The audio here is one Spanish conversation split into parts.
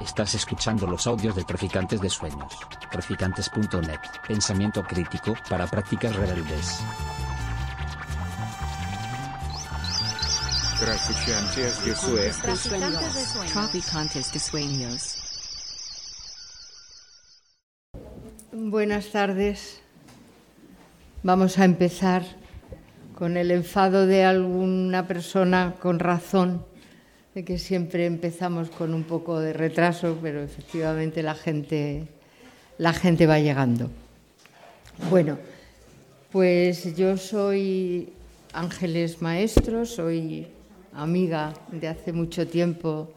Estás escuchando los audios de Traficantes de Sueños. Traficantes.net. Pensamiento crítico para prácticas rebeldes. Traficantes de Sueños. Traficantes de Sueños. Buenas tardes. Vamos a empezar con el enfado de alguna persona con razón de que siempre empezamos con un poco de retraso, pero efectivamente la gente, la gente va llegando. Bueno, pues yo soy Ángeles Maestro, soy amiga de hace mucho tiempo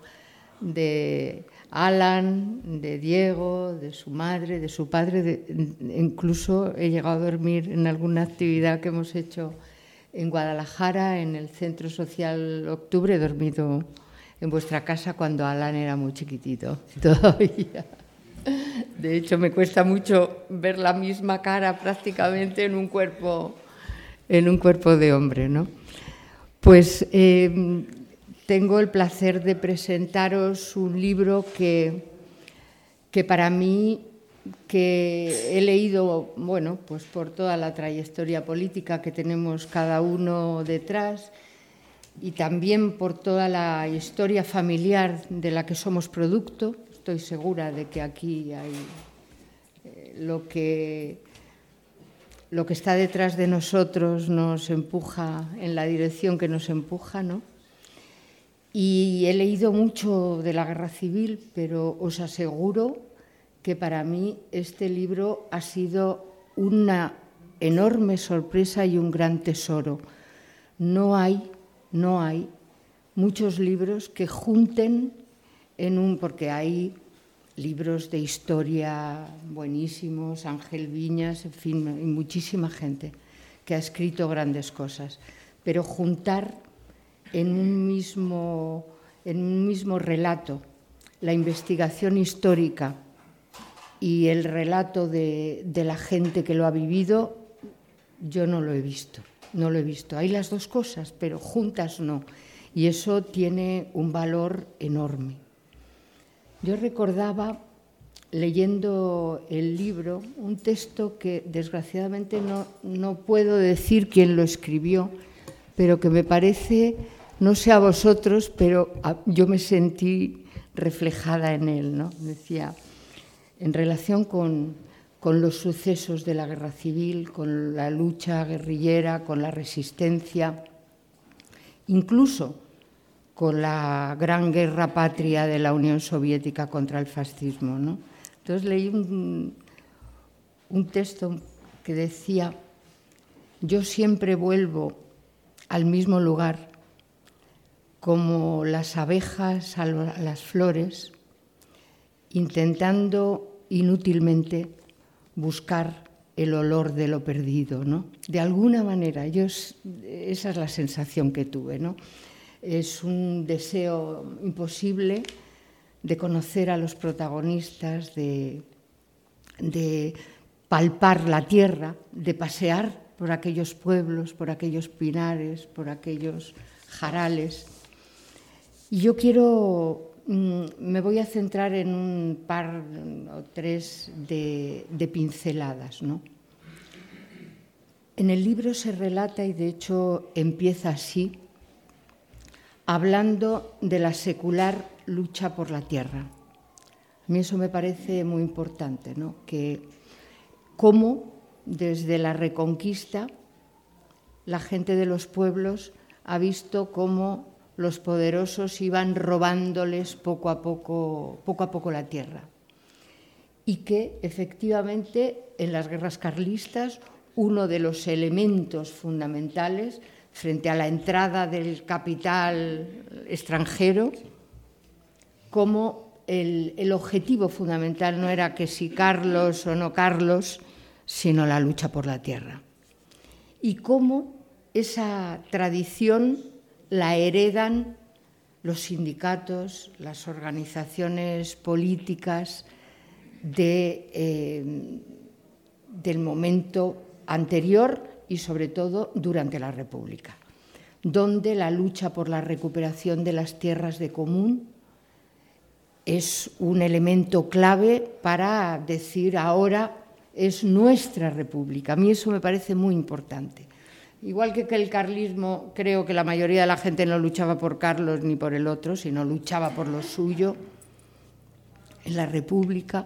de Alan, de Diego, de su madre, de su padre, incluso he llegado a dormir en alguna actividad que hemos hecho en Guadalajara, en el Centro Social Octubre, he dormido en vuestra casa cuando Alan era muy chiquitito todavía. De hecho, me cuesta mucho ver la misma cara prácticamente en un cuerpo, en un cuerpo de hombre, ¿no? Pues eh, tengo el placer de presentaros un libro que, que para mí que he leído, bueno, pues por toda la trayectoria política que tenemos cada uno detrás y también por toda la historia familiar de la que somos producto. Estoy segura de que aquí hay eh, lo que lo que está detrás de nosotros nos empuja en la dirección que nos empuja, ¿no? Y he leído mucho de la guerra civil, pero os aseguro que para mí este libro ha sido una enorme sorpresa y un gran tesoro. No hay no hay muchos libros que junten en un, porque hay libros de historia buenísimos, Ángel Viñas, en fin, y muchísima gente que ha escrito grandes cosas, pero juntar en un mismo, en un mismo relato la investigación histórica y el relato de la gente que lo ha vivido, yo no lo he visto no lo he visto. Hay las dos cosas, pero juntas no. Y eso tiene un valor enorme. Yo recordaba, leyendo el libro, un texto que desgraciadamente no, no puedo decir quién lo escribió, pero que me parece, no sé a vosotros, pero yo me sentí reflejada en él. ¿no? Decía, en relación con, con los sucesos de la guerra civil, con la lucha guerrillera, con la resistencia, incluso con la gran guerra patria de la Unión Soviética contra el fascismo. ¿no? Entonces leí un, un texto que decía, yo siempre vuelvo al mismo lugar, como las abejas a las flores, intentando inútilmente buscar el olor de lo perdido, ¿no? De alguna manera, esa es la sensación que tuve, ¿no? Es un deseo imposible de conocer a los protagonistas, de, de palpar la tierra, de pasear por aquellos pueblos, por aquellos pinares, por aquellos jarales. Y yo quiero me voy a centrar en un par o tres de, pinceladas. ¿no? En el libro se relata, y de hecho empieza así, hablando de la secular lucha por la tierra. A mí eso me parece muy importante, ¿no? que cómo desde la reconquista la gente de los pueblos ha visto cómo los poderosos iban robándoles poco a poco, poco a poco la tierra. Y que efectivamente en las guerras carlistas uno de los elementos fundamentales frente a la entrada del capital extranjero, como el, el, objetivo fundamental no era que si Carlos o no Carlos, sino la lucha por la tierra. Y cómo esa tradición la heredan los sindicatos, las organizaciones políticas eh, del momento anterior y sobre todo durante la República, donde la lucha por la recuperación de las tierras de común es un elemento clave para decir ahora es nuestra república. A mí eso me parece muy importante. Igual que, el carlismo, creo que la mayoría de la gente no luchaba por Carlos ni por el otro, sino luchaba por lo suyo. En la República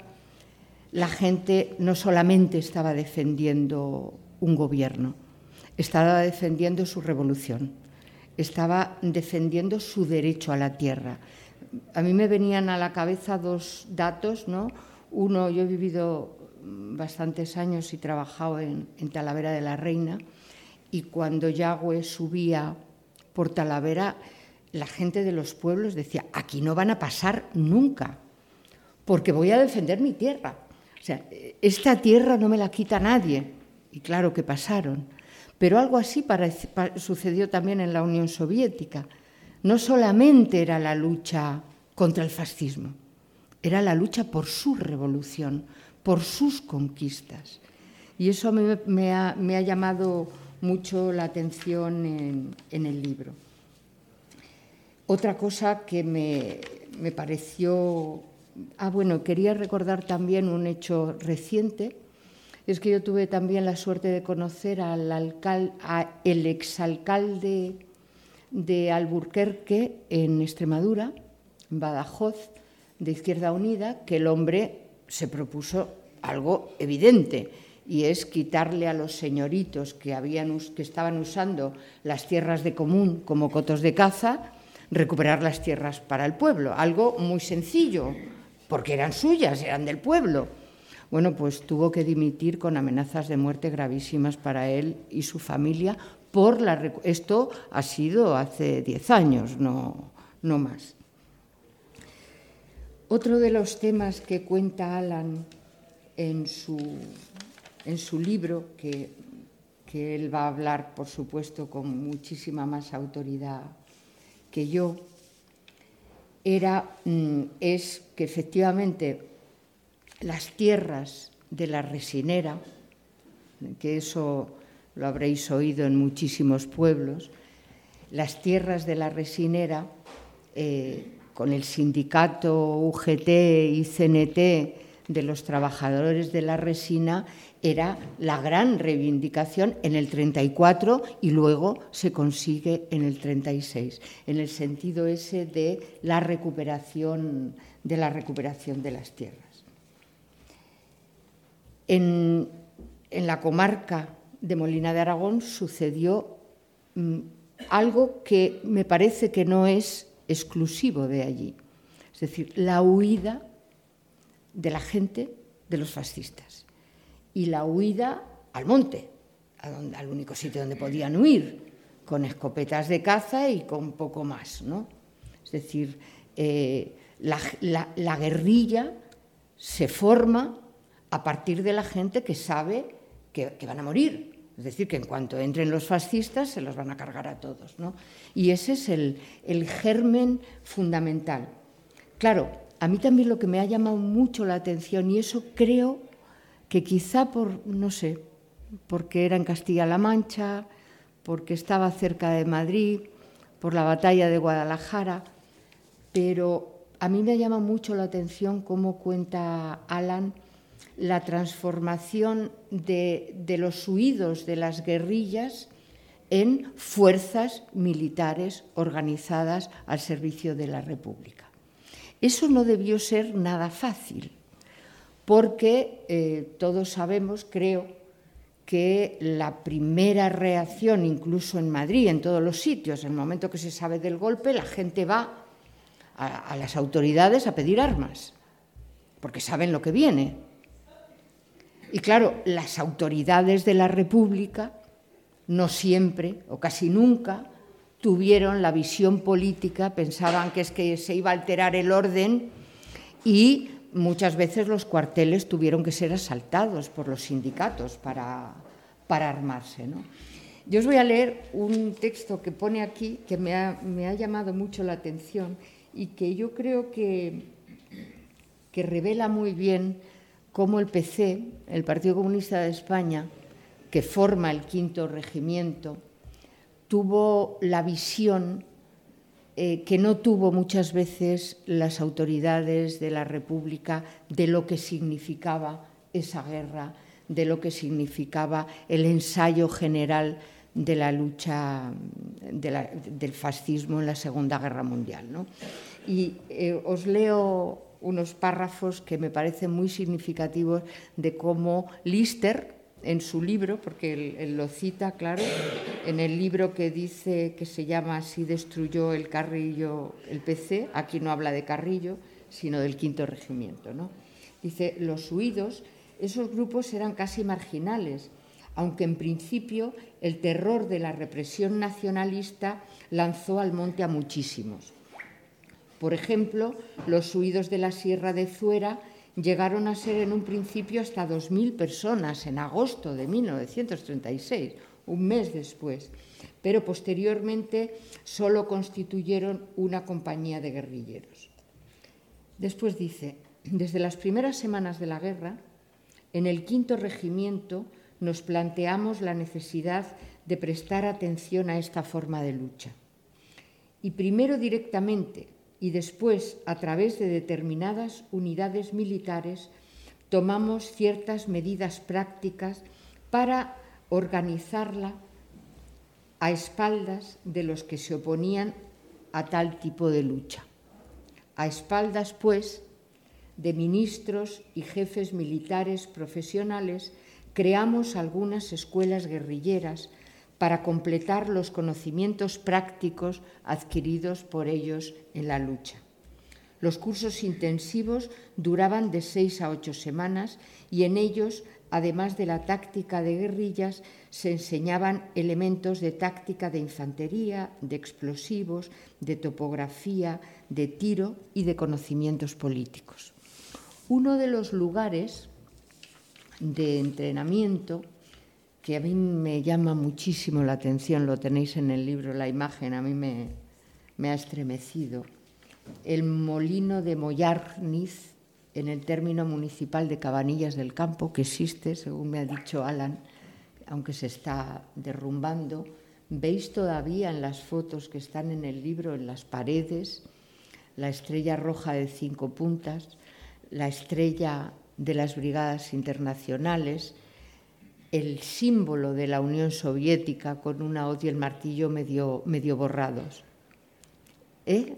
la gente no solamente estaba defendiendo un gobierno, estaba defendiendo su revolución, estaba defendiendo su derecho a la tierra. A mí me venían a la cabeza dos datos, ¿no? Uno, yo he vivido bastantes años y trabajado en, en Talavera de la Reina y cuando Yagüe subía por Talavera, la gente de los pueblos decía, aquí no van a pasar nunca, porque voy a defender mi tierra. O sea, esta tierra no me la quita nadie. Y claro que pasaron. Pero algo así sucedió también en la Unión Soviética. No solamente era la lucha contra el fascismo, era la lucha por su revolución, por sus conquistas. Y eso me, ha, llamado mucho la atención en, el libro. Otra cosa que me, me pareció... Ah, bueno, quería recordar también un hecho reciente es que yo tuve también la suerte de conocer al alcalde, el exalcalde de Alburquerque en Extremadura, en Badajoz, de Izquierda Unida, que el hombre se propuso algo evidente y es quitarle a los señoritos que, habían, que estaban usando las tierras de común como cotos de caza, recuperar las tierras para el pueblo. Algo muy sencillo, porque eran suyas, eran del pueblo bueno, pues tuvo que dimitir con amenazas de muerte gravísimas para él y su familia por la esto ha sido hace diez años, no, no más. Otro de los temas que cuenta Alan en su, en su libro, que, él va a hablar, por supuesto, con muchísima más autoridad que yo, era, mm, es que efectivamente las tierras de la resinera, que eso lo habréis oído en muchísimos pueblos, las tierras de la resinera, eh, con el sindicato UGT y CNT de los trabajadores de la resina, era la gran reivindicación en el 34 y luego se consigue en el 36, en el sentido ese de la recuperación de las tierras. En, la comarca de Molina de Aragón sucedió mm, algo que me parece que no es exclusivo de allí, es decir, la huida de la gente de los fascistas y la huida al monte, al único sitio donde podían huir, con escopetas de caza y con poco más. ¿no? Es decir, eh, la guerrilla se forma a partir de la gente que sabe que, van a morir. Es decir, que en cuanto entren los fascistas se los van a cargar a todos. Y ese es el, el germen fundamental. Claro, a mí también lo que me ha llamado mucho la atención, y eso creo que quizá por, no sé, porque era en Castilla-La Mancha, porque estaba cerca de Madrid, por la batalla de Guadalajara, pero a mí me llama mucho la atención cómo cuenta Alan la transformación de, los huidos de las guerrillas en fuerzas militares organizadas al servicio de la República. Eso no debió ser nada fácil, porque eh, todos sabemos, creo, que la primera reacción, incluso en Madrid, en todos los sitios, en el momento que se sabe del golpe, la gente va a las autoridades a pedir armas, porque saben lo que viene, y claro, las autoridades de la República no siempre o casi nunca tuvieron la visión política, pensaban que es que se iba a alterar el orden y muchas veces los cuarteles tuvieron que ser asaltados por los sindicatos para, para armarse. Yo os voy a leer un texto que pone aquí que me ha, me ha llamado mucho la atención y que yo creo que, que revela muy bien cómo el PC, el Partido Comunista de España, que forma el quinto regimiento, tuvo la visión eh, que no tuvo muchas veces las autoridades de la República de lo que significaba esa guerra, de lo que significaba el ensayo general de la lucha del fascismo en la Segunda Guerra Mundial. Y eh, os leo unos párrafos que me parecen muy significativos de cómo Lister, en su libro, porque él, lo cita, claro, en el libro que dice que se llama Así destruyó el Carrillo el PC, aquí no habla de Carrillo, sino del quinto regimiento. ¿no? Dice, los huidos, esos grupos eran casi marginales, aunque en principio el terror de la represión nacionalista lanzó al monte a muchísimos. Por ejemplo, los huidos de la Sierra de Zuera llegaron a ser en un principio hasta 2.000 personas en agosto de 1936, un mes después, pero posteriormente solo constituyeron una compañía de guerrilleros. Después dice, desde las primeras semanas de la guerra, en el quinto regimiento nos planteamos la necesidad de prestar atención a esta forma de lucha. Y primero directamente y después, a través de determinadas unidades militares, tomamos ciertas medidas prácticas para organizarla a espaldas de los que se oponían a tal tipo de lucha. A espaldas, pues, de ministros y jefes militares profesionales, creamos algunas escuelas guerrilleras para completar los conocimientos prácticos adquiridos por ellos en la lucha. Los cursos intensivos duraban de seis a ocho semanas y en ellos, además de la táctica de guerrillas, se enseñaban elementos de táctica de infantería, de explosivos, de topografía, de tiro y de conocimientos políticos. Uno de los lugares de entrenamiento que a mí me llama muchísimo la atención, lo tenéis en el libro, la imagen, a mí me, ha estremecido. El molino de Mollarniz, en el término municipal de Cabanillas del Campo, que existe, según me ha dicho Alan, aunque se está derrumbando. Veis todavía en las fotos que están en el libro, en las paredes, la estrella roja de cinco puntas, la estrella de las brigadas internacionales, el símbolo de la Unión Soviética con una hoz y el martillo medio, medio borrados. ¿Eh?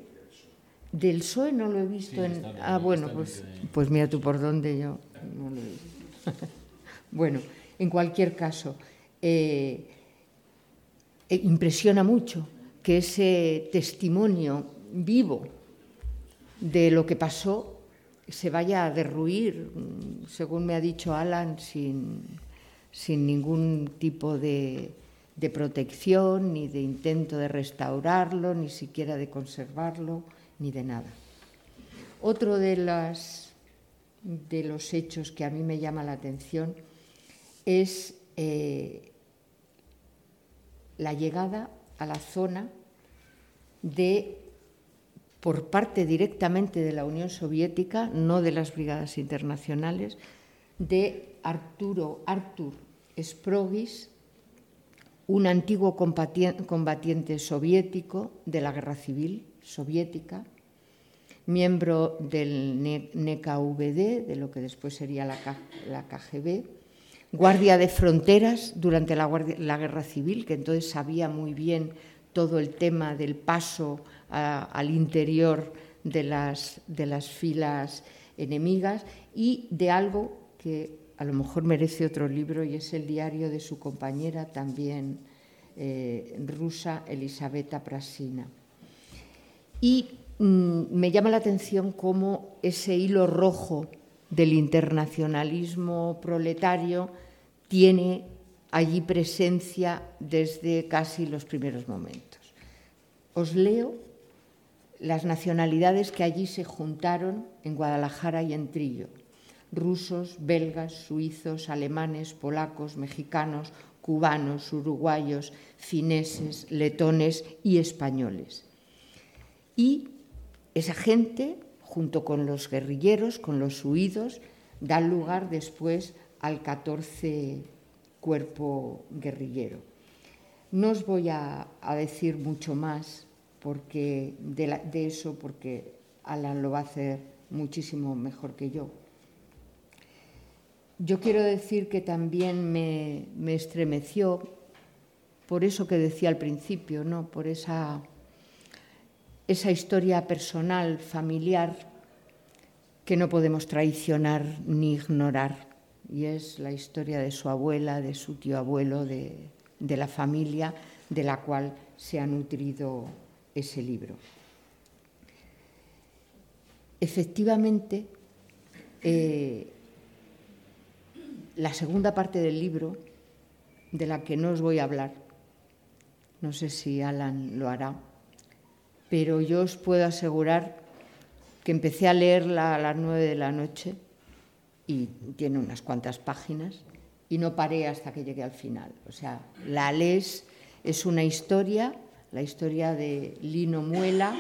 Del PSOE no lo he visto en... ah, bueno, pues, pues mira tú por dónde yo no lo he visto. bueno, en cualquier caso, eh, eh, impresiona mucho que ese testimonio vivo de lo que pasó se vaya a derruir, según me ha dicho Alan, sin, sin ningún tipo de, protección, ni de intento de restaurarlo, ni siquiera de conservarlo, ni de nada. Otro de, de los hechos que a mí me llama la atención es eh, la llegada a la zona de, por parte directamente de la Unión Soviética, no de las brigadas internacionales, de Arturo Artur Sprogis, un antiguo combatiente soviético de la guerra civil soviética, miembro del NKVD, de lo que después sería la, KGB, guardia de fronteras durante la, guerra civil, que entonces sabía muy bien todo el tema del paso al interior de las, de las filas enemigas y de algo que a lo mejor merece otro libro y es el diario de su compañera también eh, rusa, Elisabetta Prasina. Y mm, me llama la atención cómo ese hilo rojo del internacionalismo proletario tiene allí presencia desde casi los primeros momentos. Os leo las nacionalidades que allí se juntaron en Guadalajara y en Trillo rusos, belgas, suizos, alemanes, polacos, mexicanos, cubanos, uruguayos, fineses, letones y españoles. Y esa gente, junto con los guerrilleros, con los huidos, dan lugar después al 14 cuerpo guerrillero. No os voy a, decir mucho más porque de, de eso, porque Alan lo va a hacer muchísimo mejor que yo. Yo quiero decir que también me, me estremeció por eso que decía al principio, ¿no? por esa, esa historia personal, familiar, que no podemos traicionar ni ignorar. Y es la historia de su abuela, de su tío abuelo, de, de la familia de la cual se ha nutrido ese libro. Efectivamente, eh, la segunda parte del libro, de la que no os voy a hablar, no sé si Alan lo hará, pero yo os puedo asegurar que empecé a leerla a las nueve de la noche y tiene unas cuantas páginas y no paré hasta que llegué al final. O sea, la lees, es una historia, la historia de Lino Muela,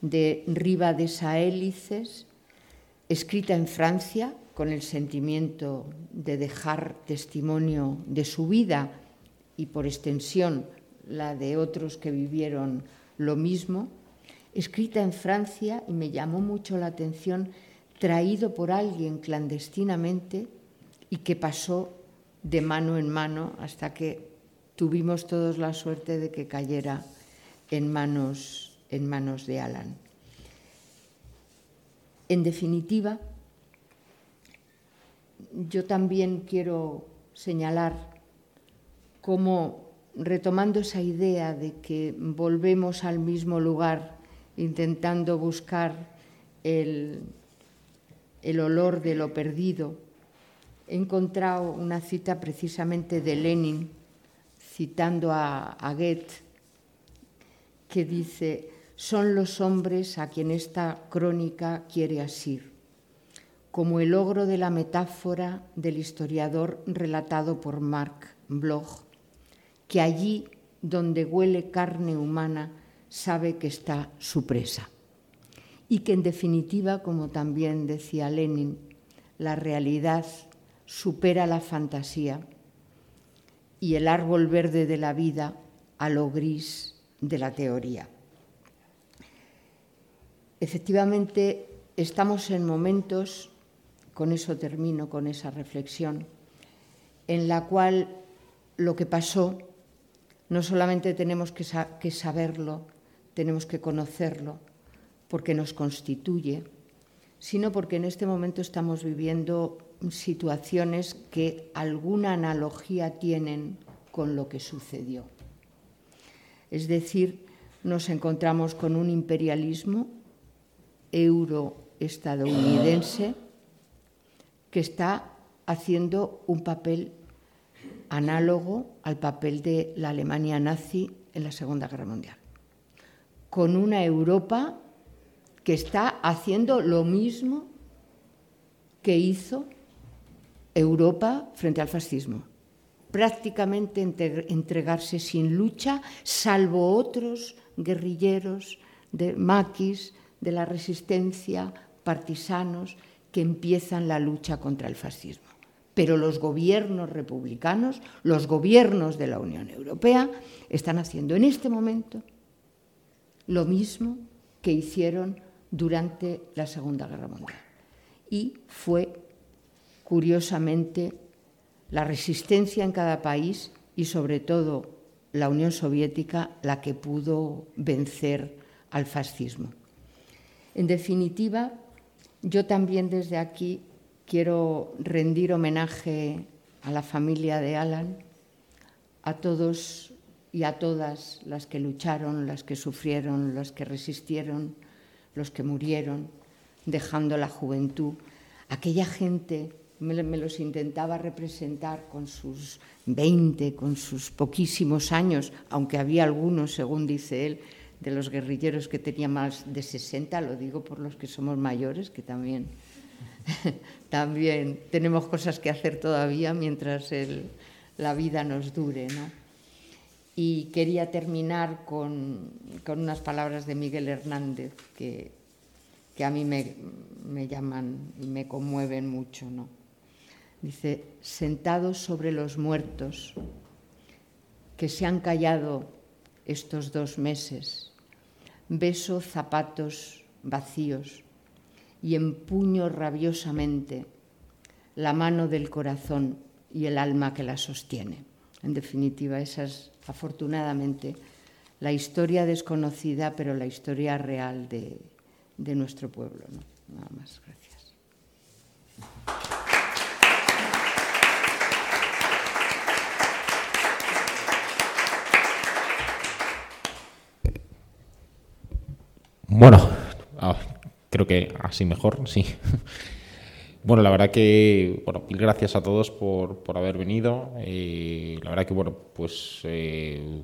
de Riva de Saélices, escrita en Francia con el sentimiento de dejar testimonio de su vida y por extensión la de otros que vivieron lo mismo, escrita en Francia y me llamó mucho la atención, traído por alguien clandestinamente y que pasó de mano en mano hasta que tuvimos todos la suerte de que cayera en manos en manos de Alan. En definitiva, yo también quiero señalar cómo, retomando esa idea de que volvemos al mismo lugar intentando buscar el, el olor de lo perdido, he encontrado una cita precisamente de Lenin, citando a, a Goethe, que dice, son los hombres a quien esta crónica quiere asir, como el logro de la metáfora del historiador relatado por Marc Bloch, que allí donde huele carne humana sabe que está su presa. Y que en definitiva, como también decía Lenin, la realidad supera la fantasía y el árbol verde de la vida a lo gris de la teoría. Efectivamente, estamos en momentos, con eso termino, con esa reflexión, en la cual lo que pasó no solamente tenemos que, saberlo, tenemos que conocerlo, porque nos constituye, sino porque en este momento estamos viviendo situaciones que alguna analogía tienen con lo que sucedió. Es decir, nos encontramos con un imperialismo euroestadounidense que está haciendo un papel análogo al papel de la Alemania nazi en la Segunda Guerra Mundial, con una Europa que está haciendo lo mismo que hizo Europa frente al fascismo, prácticamente entregarse sin lucha, salvo otros guerrilleros de maquis, de la resistencia, partisanos, que empiezan la lucha contra el fascismo. Pero los gobiernos republicanos, los gobiernos de la Unión Europea, están haciendo en este momento lo mismo que hicieron durante la Segunda Guerra Mundial. Y fue, curiosamente, la resistencia en cada país y sobre todo la Unión Soviética la que pudo vencer al fascismo. En definitiva, yo también desde aquí quiero rendir homenaje a la familia de Alan, a todos y a todas las que lucharon, las que sufrieron, las que resistieron, los que murieron, dejando la juventud, aquella gente, me, los intentaba representar con sus 20, con sus poquísimos años, aunque había algunos, según dice él, de los guerrilleros que tenía más de 60, lo digo por los que somos mayores, que también, también tenemos cosas que hacer todavía mientras el, la vida nos dure. ¿no? Y quería terminar con, con, unas palabras de Miguel Hernández que, que a mí me, me, llaman y me conmueven mucho. ¿no? Dice, sentados sobre los muertos que se han callado estos dos meses. Beso zapatos vacíos y empuño rabiosamente la mano del corazón y el alma que la sostiene. En definitiva, esa es afortunadamente la historia desconocida, pero la historia real de, de nuestro pueblo. Nada más, gracias. Bueno, ah, creo que así mejor, sí. Bueno, la verdad que, bueno, gracias a todos por, por haber venido. Eh, la verdad que, bueno, pues eh,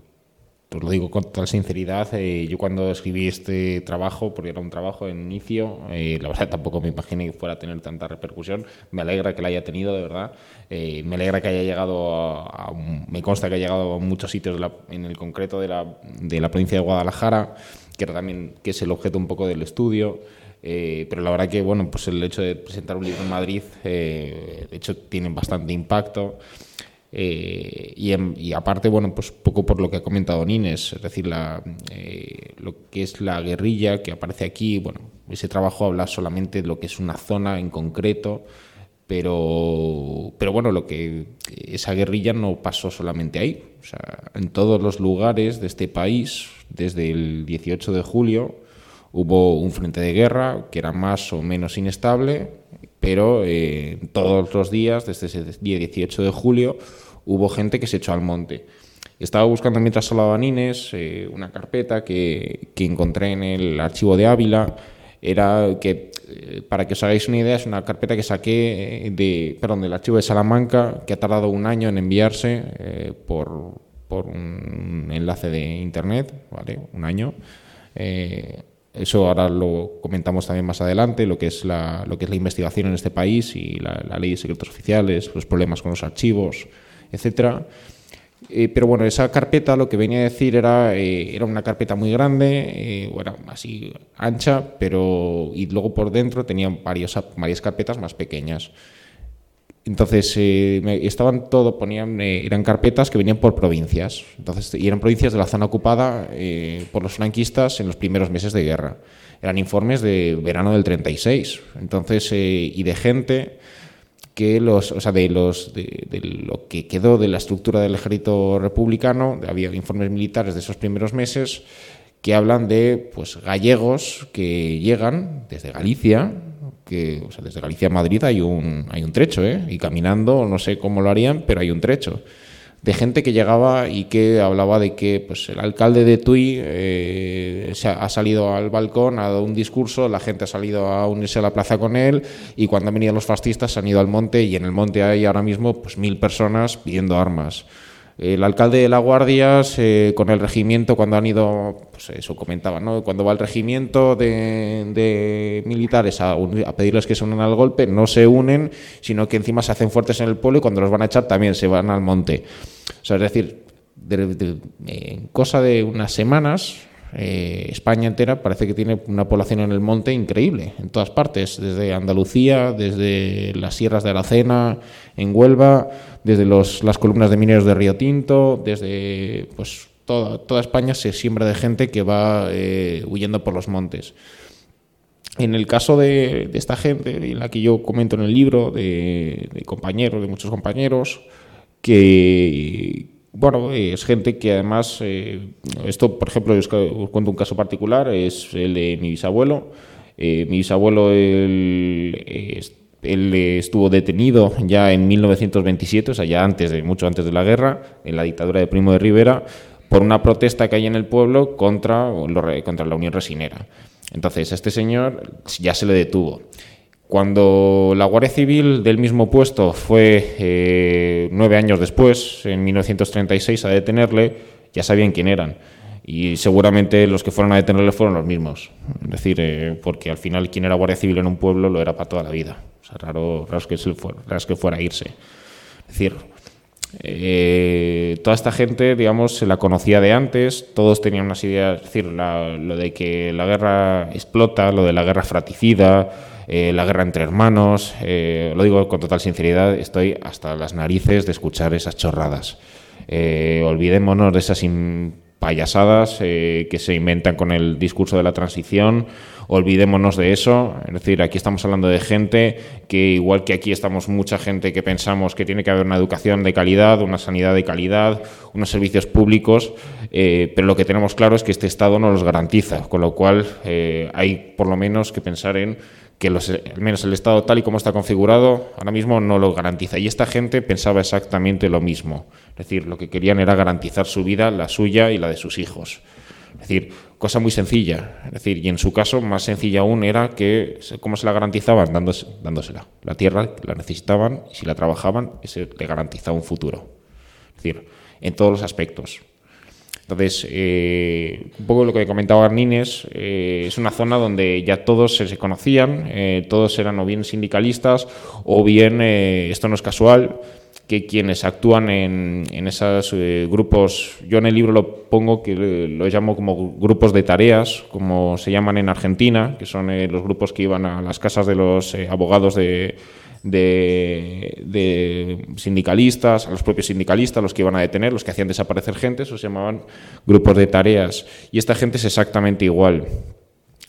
lo digo con total sinceridad. eh, yo cuando escribí este trabajo, porque era un trabajo en inicio, eh, la verdad tampoco me imaginé que fuera a tener tanta repercusión. Me alegra que la haya tenido, de verdad. Me alegra que haya llegado a, me consta que ha llegado a muchos sitios de la- en el concreto de la, de la provincia de Guadalajara, que también que es el objeto un poco del estudio. Eh, pero la verdad que bueno, pues el hecho de presentar un libro en Madrid, eh, de hecho, tiene bastante impacto. Eh, y, aparte, bueno, pues poco por lo que ha comentado Nines, es decir, la, lo que es la guerrilla que aparece aquí, bueno, ese trabajo habla solamente de lo que es una zona en concreto, pero, pero bueno, lo que esa guerrilla no pasó solamente ahí, en todos los lugares de este país, desde el 18 de julio, hubo un frente de guerra que era más o menos inestable, pero eh, todos los días, desde ese día 18 de julio, hubo gente que se echó al monte. Estaba buscando mientras hablaba Nines eh, una carpeta que, que encontré en el archivo de Ávila. Era que, eh, para que os hagáis una idea, es una carpeta que saqué eh, de, perdón, del archivo de Salamanca, que ha tardado un año en enviarse por, por un enlace de internet, ¿vale? Un año. Eh, eso ahora lo comentamos también más adelante, lo que es la, lo que es la investigación en este país y la, la ley de secretos oficiales, los problemas con los archivos, etcétera. Eh, pero bueno, esa carpeta lo que venía a decir era, eh, era una carpeta muy grande, eh, o era así ancha, pero y luego por dentro tenía varios, varias carpetas más pequeñas. Entonces, eh, estaban todo, ponían, eh, eran carpetas que venían por provincias. Entonces, y eran provincias de la zona ocupada eh, por los franquistas en los primeros meses de guerra. Eran informes de verano del 36. Entonces, eh, y de gente que los, o sea, de los, de, de lo que quedó de la estructura del ejército republicano, había informes militares de esos primeros meses que hablan de, pues, gallegos que llegan desde Galicia, que, desde Galicia a Madrid hay un, hay un trecho, ¿eh? Y caminando, no sé cómo lo harían, pero hay un trecho. De gente que llegaba y que hablaba de que pues, el alcalde de Tui eh, ha salido al balcón, ha dado un discurso, la gente ha salido a unirse a la plaza con él y cuando han venido los fascistas se han ido al monte y en el monte hay ahora mismo pues, mil personas pidiendo armas. El alcalde de La Guardia, se- con el regimiento, cuando han ido, pues eso comentaba, ¿no? Cuando va el regimiento de, de militares a, unir- a pedirles que se unan al golpe, no se unen, sino que encima se hacen fuertes en el pueblo y cuando los van a echar también se van al monte. O sea, es decir, de- de- cosa de unas semanas, eh, España entera parece que tiene una población en el monte increíble, en todas partes, desde Andalucía, desde las sierras de Aracena, en Huelva, desde los- las columnas de mineros de Río Tinto, desde pues toda, España se siembra de gente que va eh, huyendo por los montes. En el caso de, esta gente, en la que yo comento en el libro, de, compañeros, de muchos compañeros, que, bueno, es gente que además, eh, esto por ejemplo, os, os cuento un caso particular, es el de mi bisabuelo. Eh, mi bisabuelo, él, él estuvo detenido ya en 1927, o sea, ya antes de, mucho antes de la guerra, en la dictadura de Primo de Rivera, por una protesta que hay en el pueblo contra, contra la Unión Resinera. Entonces, a este señor ya se le detuvo. Cuando la Guardia Civil del mismo puesto fue eh, nueve años después, en 1936, a detenerle, ya sabían quién eran. Y seguramente los que fueron a detenerle fueron los mismos. Es decir, eh, porque al final quien era Guardia Civil en un pueblo lo era para toda la vida. O sea, raro, raro que, se fuera, raro que fuera a irse. Es decir, eh, toda esta gente, digamos, se la conocía de antes, todos tenían unas ideas, es decir, la- lo de que la guerra explota, lo de la guerra fratricida, eh, la guerra entre hermanos, eh, lo digo con total sinceridad, estoy hasta las narices de escuchar esas chorradas. Eh, olvidémonos de esas payasadas eh, que se inventan con el discurso de la transición. Olvidémonos de eso. Es decir, aquí estamos hablando de gente que, igual que aquí estamos mucha gente que pensamos que tiene que haber una educación de calidad, una sanidad de calidad, unos servicios públicos, eh, pero lo que tenemos claro es que este Estado no los garantiza, con lo cual eh, hay por lo menos que pensar en que los, al menos el Estado tal y como está configurado ahora mismo no lo garantiza. Y esta gente pensaba exactamente lo mismo. Es decir, lo que querían era garantizar su vida, la suya y la de sus hijos. Es decir, cosa muy sencilla. Es decir, y en su caso, más sencilla aún era que, ¿cómo se la garantizaban? dándosela. La tierra la necesitaban y si la trabajaban, se le garantizaba un futuro. Es decir, en todos los aspectos. Entonces, eh, un poco lo que comentaba Arnines, eh, es una zona donde ya todos se, conocían, eh, todos eran o bien sindicalistas o bien, esto no es casual, que quienes actúan en, en esos grupos, yo en el libro lo pongo que lo llamo como grupos de tareas, como se llaman en Argentina, que son los grupos que iban a las casas de los abogados de de, sindicalistas, a los propios sindicalistas, los que iban a detener, los que hacían desaparecer gente, eso se llamaban grupos de tareas. Y esta gente es exactamente igual.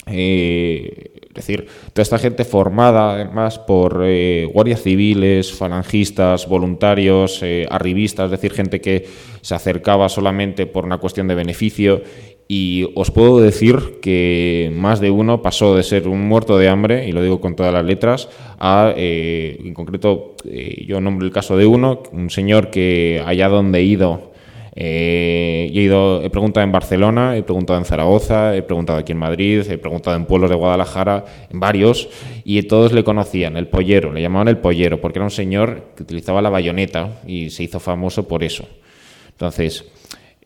Eh, es decir, toda esta gente formada además por eh, guardias civiles, falangistas, voluntarios, eh, arribistas, es decir, gente que se acercaba solamente por una cuestión de beneficio. Y os puedo decir que más de uno pasó de ser un muerto de hambre, y lo digo con todas las letras, a, eh, en concreto, eh, yo nombro el caso de uno, un señor que allá donde he ido, eh, he, ido, he preguntado en Barcelona, he preguntado en Zaragoza, he preguntado aquí en Madrid, he preguntado en pueblos de Guadalajara, en varios, y todos le conocían, el pollero, le llamaban el pollero, porque era un señor que utilizaba la bayoneta y se hizo famoso por eso. Entonces,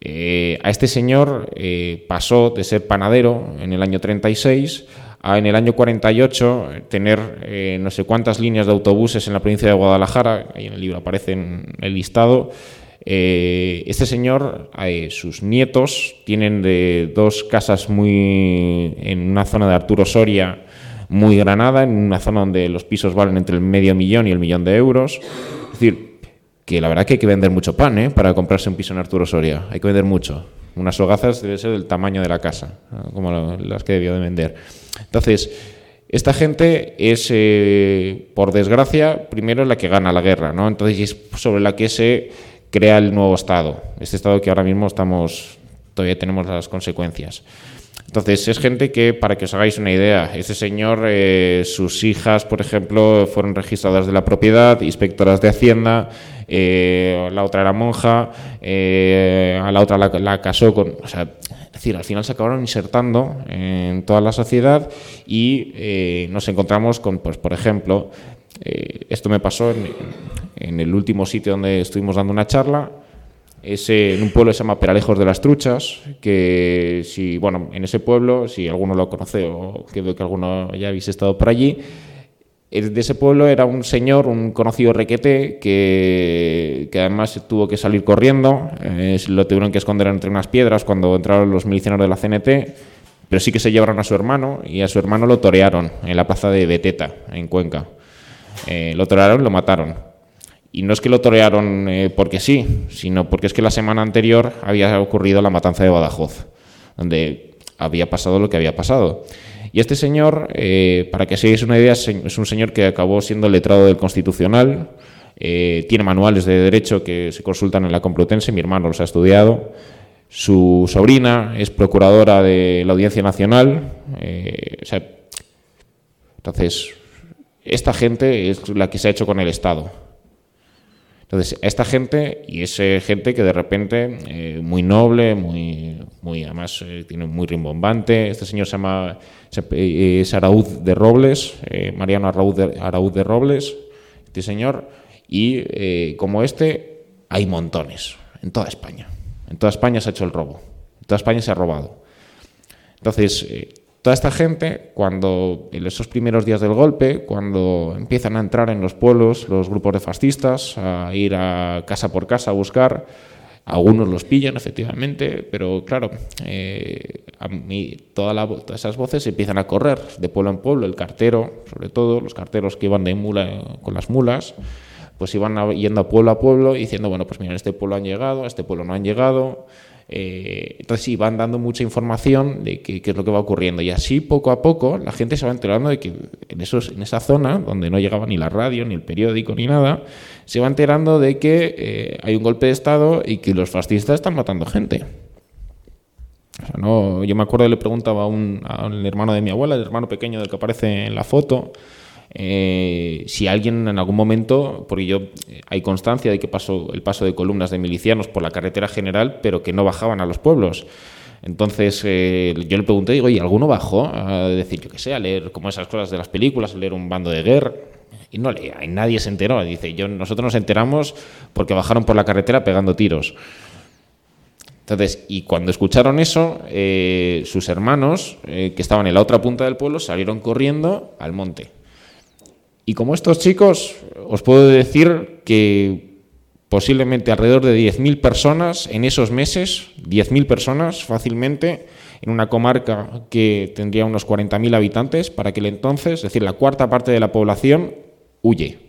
eh, a este señor eh, pasó de ser panadero en el año 36 a en el año 48 tener eh, no sé cuántas líneas de autobuses en la provincia de Guadalajara, ahí en el libro aparece en el listado. Este señor, sus nietos, tienen dos casas muy en una zona de Arturo Soria, muy granada, en una zona donde los pisos valen entre el medio millón y el millón de euros. Es decir, que la verdad que hay que vender mucho pan ¿eh? para comprarse un piso en Arturo Soria. Hay que vender mucho. Unas hogazas debe ser del tamaño de la casa, como las que debió de vender. Entonces, esta gente es, eh, por desgracia, primero la que gana la guerra, ¿no? Entonces es sobre la que se crea el nuevo Estado. Este Estado que ahora mismo estamos, todavía tenemos las consecuencias. Entonces, es gente que, para que os hagáis una idea, este señor, eh, sus hijas, por ejemplo, fueron registradas de la propiedad, inspectoras de Hacienda, eh, la otra era monja, eh, a la otra la, casó con... O sea, es decir, al final se acabaron insertando en toda la sociedad y nos encontramos con, pues, por ejemplo, esto me pasó en, en el último sitio donde estuvimos dando una charla, es en un pueblo que se llama Peralejos de las Truchas, que si, bueno, en ese pueblo, si alguno lo conoce o que que alguno ya habéis estado por allí, de ese pueblo era un señor, un conocido requete, que, además tuvo que salir corriendo, lo tuvieron que esconder entre unas piedras cuando entraron los milicianos de la CNT, pero sí que se llevaron a su hermano y a su hermano lo torearon en la plaza de Beteta, en Cuenca. Eh, lo torearon lo mataron. Y no es que lo torearon eh, porque sí, sino porque es que la semana anterior había ocurrido la matanza de Badajoz, donde había pasado lo que había pasado. Y este señor, eh, para que seáis una idea, es un señor que acabó siendo letrado del Constitucional, eh, tiene manuales de derecho que se consultan en la Complutense, mi hermano los ha estudiado. Su sobrina es procuradora de la Audiencia Nacional. entonces, esta gente es la que se ha hecho con el Estado. Entonces, esta gente, y es gente que de repente, eh, muy noble, muy, muy además eh, tiene muy rimbombante, este señor se llama, eh, es Araúz de Robles, Mariano Araúz de, Araúz de Robles, este señor, y como este, hay montones, en toda España. En toda España se ha hecho el robo, en toda España se ha robado. Entonces, Toda esta gente, cuando en esos primeros días del golpe, cuando empiezan a entrar en los pueblos los grupos de fascistas, a ir a casa por casa a buscar, algunos los pillan efectivamente, pero claro, eh, a mí, todas esas voces empiezan a correr de pueblo en pueblo, el cartero, sobre todo, los carteros que iban de mula con las mulas, pues iban yendo a pueblo a pueblo diciendo, bueno, pues mira, en este pueblo han llegado, a este pueblo no han llegado, Eh, entonces sí, van dando mucha información de qué, es lo que va ocurriendo. Y así, poco a poco, la gente se va enterando de que en, esos, en esa zona, donde no llegaba ni la radio, ni el periódico, ni nada, se va enterando de que eh, hay un golpe de Estado y que los fascistas están matando gente. no, yo me acuerdo, le preguntaba a un, al hermano de mi abuela, el hermano pequeño del que aparece en la foto, eh, si alguien en algún momento, porque yo eh, hay constancia de que pasó el paso de columnas de milicianos por la carretera general, pero que no bajaban a los pueblos. Entonces eh, yo le pregunté, digo, ¿y alguno bajó a decir, yo qué sé, a leer como esas cosas de las películas, a leer un bando de guerra? Y no leía, y nadie se enteró. Dice, yo, nosotros nos enteramos porque bajaron por la carretera pegando tiros. Entonces, y cuando escucharon eso, sus hermanos, que estaban en la otra punta del pueblo, salieron corriendo al monte. Y como estos chicos, os puedo decir que posiblemente alrededor de 10.000 personas en esos meses, 10.000 personas fácilmente, en una comarca que tendría unos 40.000 habitantes para aquel entonces, es decir, la cuarta parte de la población huye.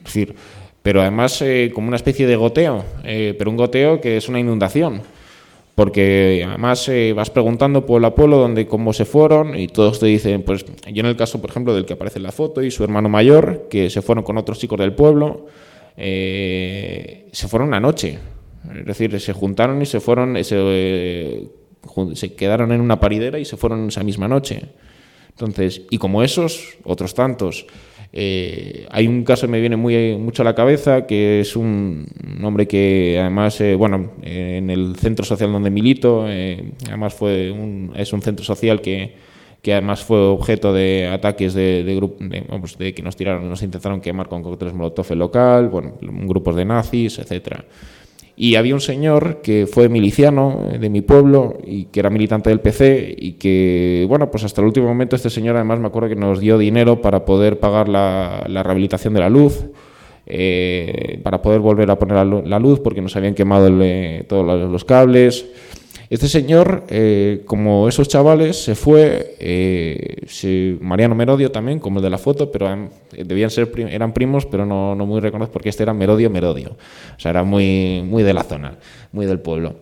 Es decir, pero además eh, como una especie de goteo, eh, pero un goteo que es una inundación porque además eh, vas preguntando pueblo a pueblo dónde, cómo se fueron y todos te dicen, pues yo en el caso, por ejemplo, del que aparece en la foto y su hermano mayor, que se fueron con otros chicos del pueblo, eh, se fueron una noche. Es decir, se juntaron y se fueron, se, eh, se quedaron en una paridera y se fueron esa misma noche. Entonces, y como esos, otros tantos. Eh, hay un caso que me viene muy, mucho a la cabeza, que es un, hombre que además, eh, bueno, en el centro social donde milito, eh, además fue un, es un centro social que, que además fue objeto de ataques de, de, de que nos tiraron, nos intentaron quemar con cócteles molotov local, bueno, grupos de nazis, etcétera. Y había un señor que fue miliciano de mi pueblo y que era militante del PC y que, bueno, pues hasta el último momento este señor además me acuerdo que nos dio dinero para poder pagar la, rehabilitación de la luz, eh, para poder volver a poner la luz porque nos habían quemado eh, todos los cables. Este señor, eh, como esos chavales, se fue, eh, Mariano Merodio también, como el de la foto, pero debían ser, eran primos, pero no, no muy reconocidos porque este era Merodio Merodio. O sea, era muy, muy de la zona, muy del pueblo.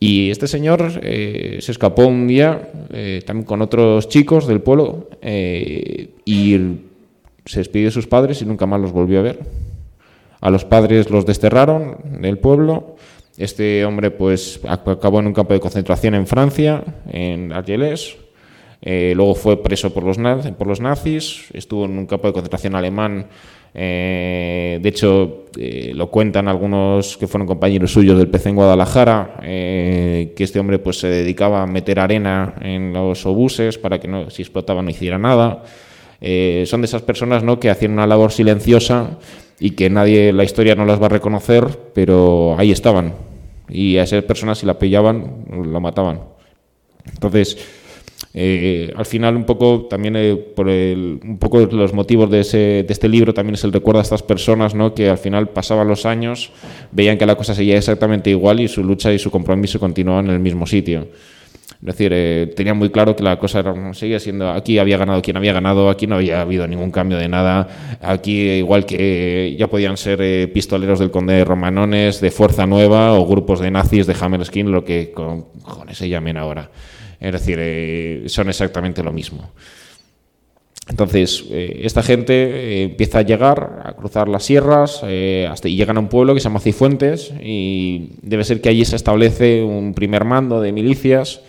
Y este señor eh, se escapó un día también con otros chicos del pueblo y se despidió de sus padres y nunca más los volvió a ver. A los padres los desterraron del pueblo este hombre pues acabó en un campo de concentración en Francia, en Argelès. Eh, luego fue preso por los, por los nazis, estuvo en un campo de concentración alemán. Eh, de hecho, eh, lo cuentan algunos que fueron compañeros suyos del PC en Guadalajara, que este hombre pues se dedicaba a meter arena en los obuses para que no, si explotaba no hiciera nada. son de esas personas ¿no? que hacían una labor silenciosa y que nadie, la historia no las va a reconocer, pero ahí estaban. Y a esas personas si la pillaban, la mataban. Entonces, eh, al final un poco también eh, por el, un poco los motivos de, ese, de este libro también es el recuerdo a estas personas ¿no? que al final pasaban los años, veían que la cosa seguía exactamente igual y su lucha y su compromiso continuaban en el mismo sitio. Es decir, eh, tenía muy claro que la cosa seguía siendo, aquí había ganado quien había ganado, aquí no había habido ningún cambio de nada, aquí igual que ya podían ser eh, pistoleros del conde de Romanones, de Fuerza Nueva o grupos de nazis de Hammerskin, lo que con, se llamen ahora. Es decir, eh, son exactamente lo mismo. Entonces, esta gente empieza a llegar, a cruzar las sierras, hasta y llegan a un pueblo que se llama Cifuentes, y debe ser que allí se establece un primer mando de milicias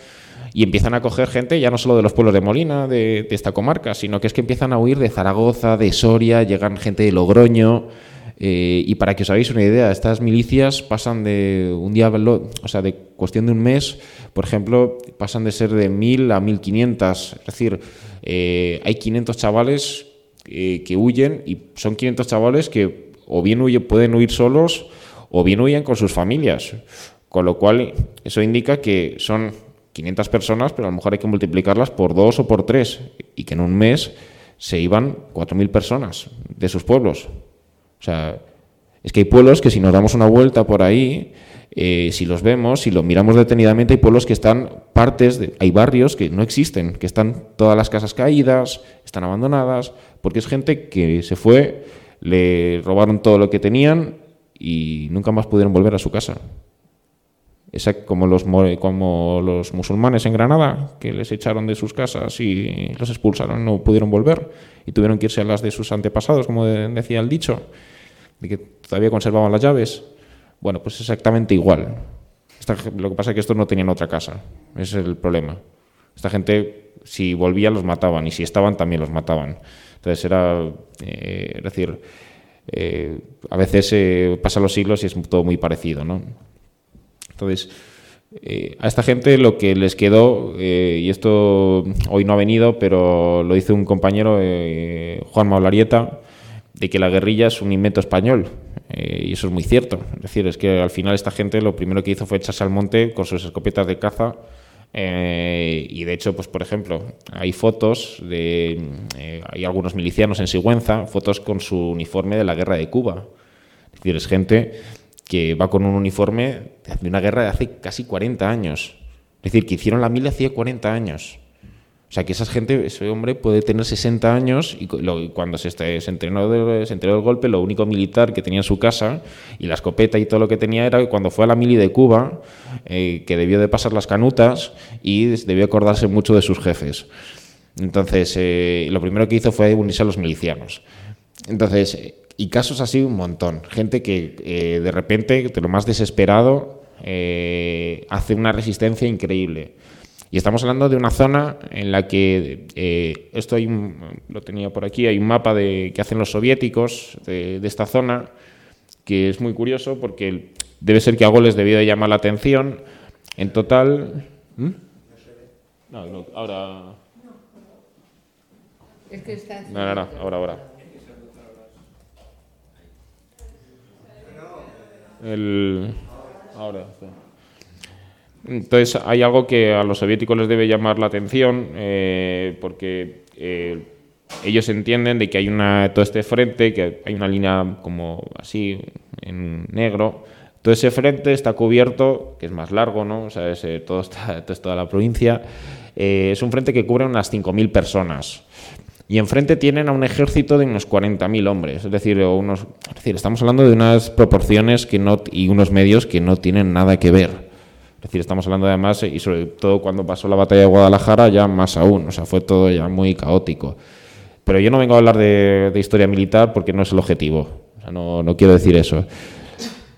y empiezan a coger gente ya no solo de los pueblos de Molina, de, esta comarca, sino que es que empiezan a huir de Zaragoza, de Soria, llegan gente de Logroño. Eh, y para que os hagáis una idea, estas milicias pasan de un día, o sea, de cuestión de un mes, por ejemplo, pasan de ser de 1.000 a 1.500. Es decir, eh, hay 500 chavales eh, que huyen y son 500 chavales que o bien huyen, pueden huir solos o bien huyen con sus familias. Con lo cual, eso indica que son 500 personas, pero a lo mejor hay que multiplicarlas por dos o por tres, y que en un mes se iban 4.000 personas de sus pueblos. O sea, es que hay pueblos que si nos damos una vuelta por ahí, eh, si los vemos, si los miramos detenidamente, hay pueblos que están partes, de, hay barrios que no existen, que están todas las casas caídas, están abandonadas, porque es gente que se fue, le robaron todo lo que tenían y nunca más pudieron volver a su casa. como los, como los musulmanes en Granada, que les echaron de sus casas y los expulsaron, no pudieron volver y tuvieron que irse a las de sus antepasados, como decía el dicho, de que todavía conservaban las llaves. Bueno, pues exactamente igual. lo que pasa es que estos no tenían otra casa, ese es el problema. Esta gente, si volvían, los mataban y si estaban, también los mataban. Entonces era, eh, es decir, eh, a veces eh, pasan los siglos y es todo muy parecido, ¿no? Entonces, eh, a esta gente lo que les quedó, y esto hoy no ha venido, pero lo dice un compañero, eh, Juan Maularieta, de que la guerrilla es un invento español. y eso es muy cierto. Es decir, es que al final esta gente lo primero que hizo fue echarse al monte con sus escopetas de caza. y de hecho, pues por ejemplo, hay fotos de. hay algunos milicianos en Sigüenza, fotos con su uniforme de la guerra de Cuba. Es decir, es gente que va con un uniforme de una guerra de hace casi 40 años. Es decir, que hicieron la mil hacía 40 años. O sea, que esa gente, ese hombre puede tener 60 años y cuando se, se, entrenó se entrenó del golpe, lo único militar que tenía en su casa y la escopeta y todo lo que tenía era cuando fue a la mili de Cuba, eh, que debió de pasar las canutas y debió acordarse mucho de sus jefes. Entonces, eh, lo primero que hizo fue unirse a los milicianos. Entonces, y casos así un montón. Gente que eh, de repente, de lo más desesperado, eh, hace una resistencia increíble. Y estamos hablando de una zona en la que, eh, esto hay lo tenía por aquí, hay un mapa de, que hacen los soviéticos de, esta zona, que es muy curioso porque debe ser que algo les debió de llamar la atención. En total... ¿Mm? No, no, ahora... Es que está... No, no, no, ahora, ahora. El... Ahora. Entonces hay algo que a los soviéticos les debe llamar la atención eh, porque eh, ellos entienden de que hay una todo este frente, que hay una línea como así en negro. Todo ese frente está cubierto, que es más largo, ¿no? O sea, todo está, es toda la provincia. Eh, es un frente que cubre unas 5.000 personas y enfrente tienen a un ejército de unos 40.000 hombres. Es decir, unos, es decir, estamos hablando de unas proporciones que no, y unos medios que no tienen nada que ver. Es decir, estamos hablando además, y sobre todo cuando pasó la batalla de Guadalajara, ya más aún. O sea, fue todo ya muy caótico. Pero yo no vengo a hablar de, historia militar porque no es el objetivo. O sea, no, no quiero decir eso.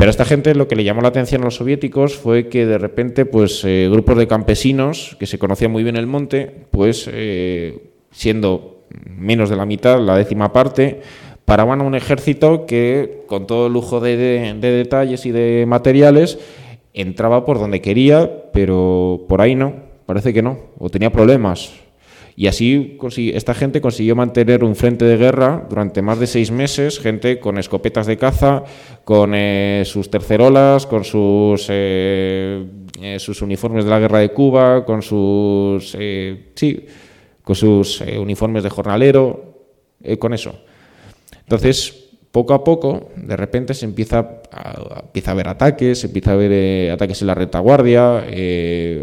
Pero a esta gente lo que le llamó la atención a los soviéticos fue que de repente, pues, eh, grupos de campesinos que se conocían muy bien el monte, pues, eh, siendo menos de la mitad, la décima parte, paraban a un ejército que, con todo lujo de, detalles y de materiales, entraba por donde quería, pero por ahí no, parece que no, o tenía problemas. Y así esta gente consiguió mantener un frente de guerra durante más de seis meses, gente con escopetas de caza, con eh, sus tercerolas, con sus, eh, eh, sus uniformes de la guerra de Cuba, con sus... sí, con sus uniformes de jornalero, con eso. Entonces, poco a poco, de repente se empieza a, empieza a ver ataques, empieza a ver eh, ataques en la retaguardia,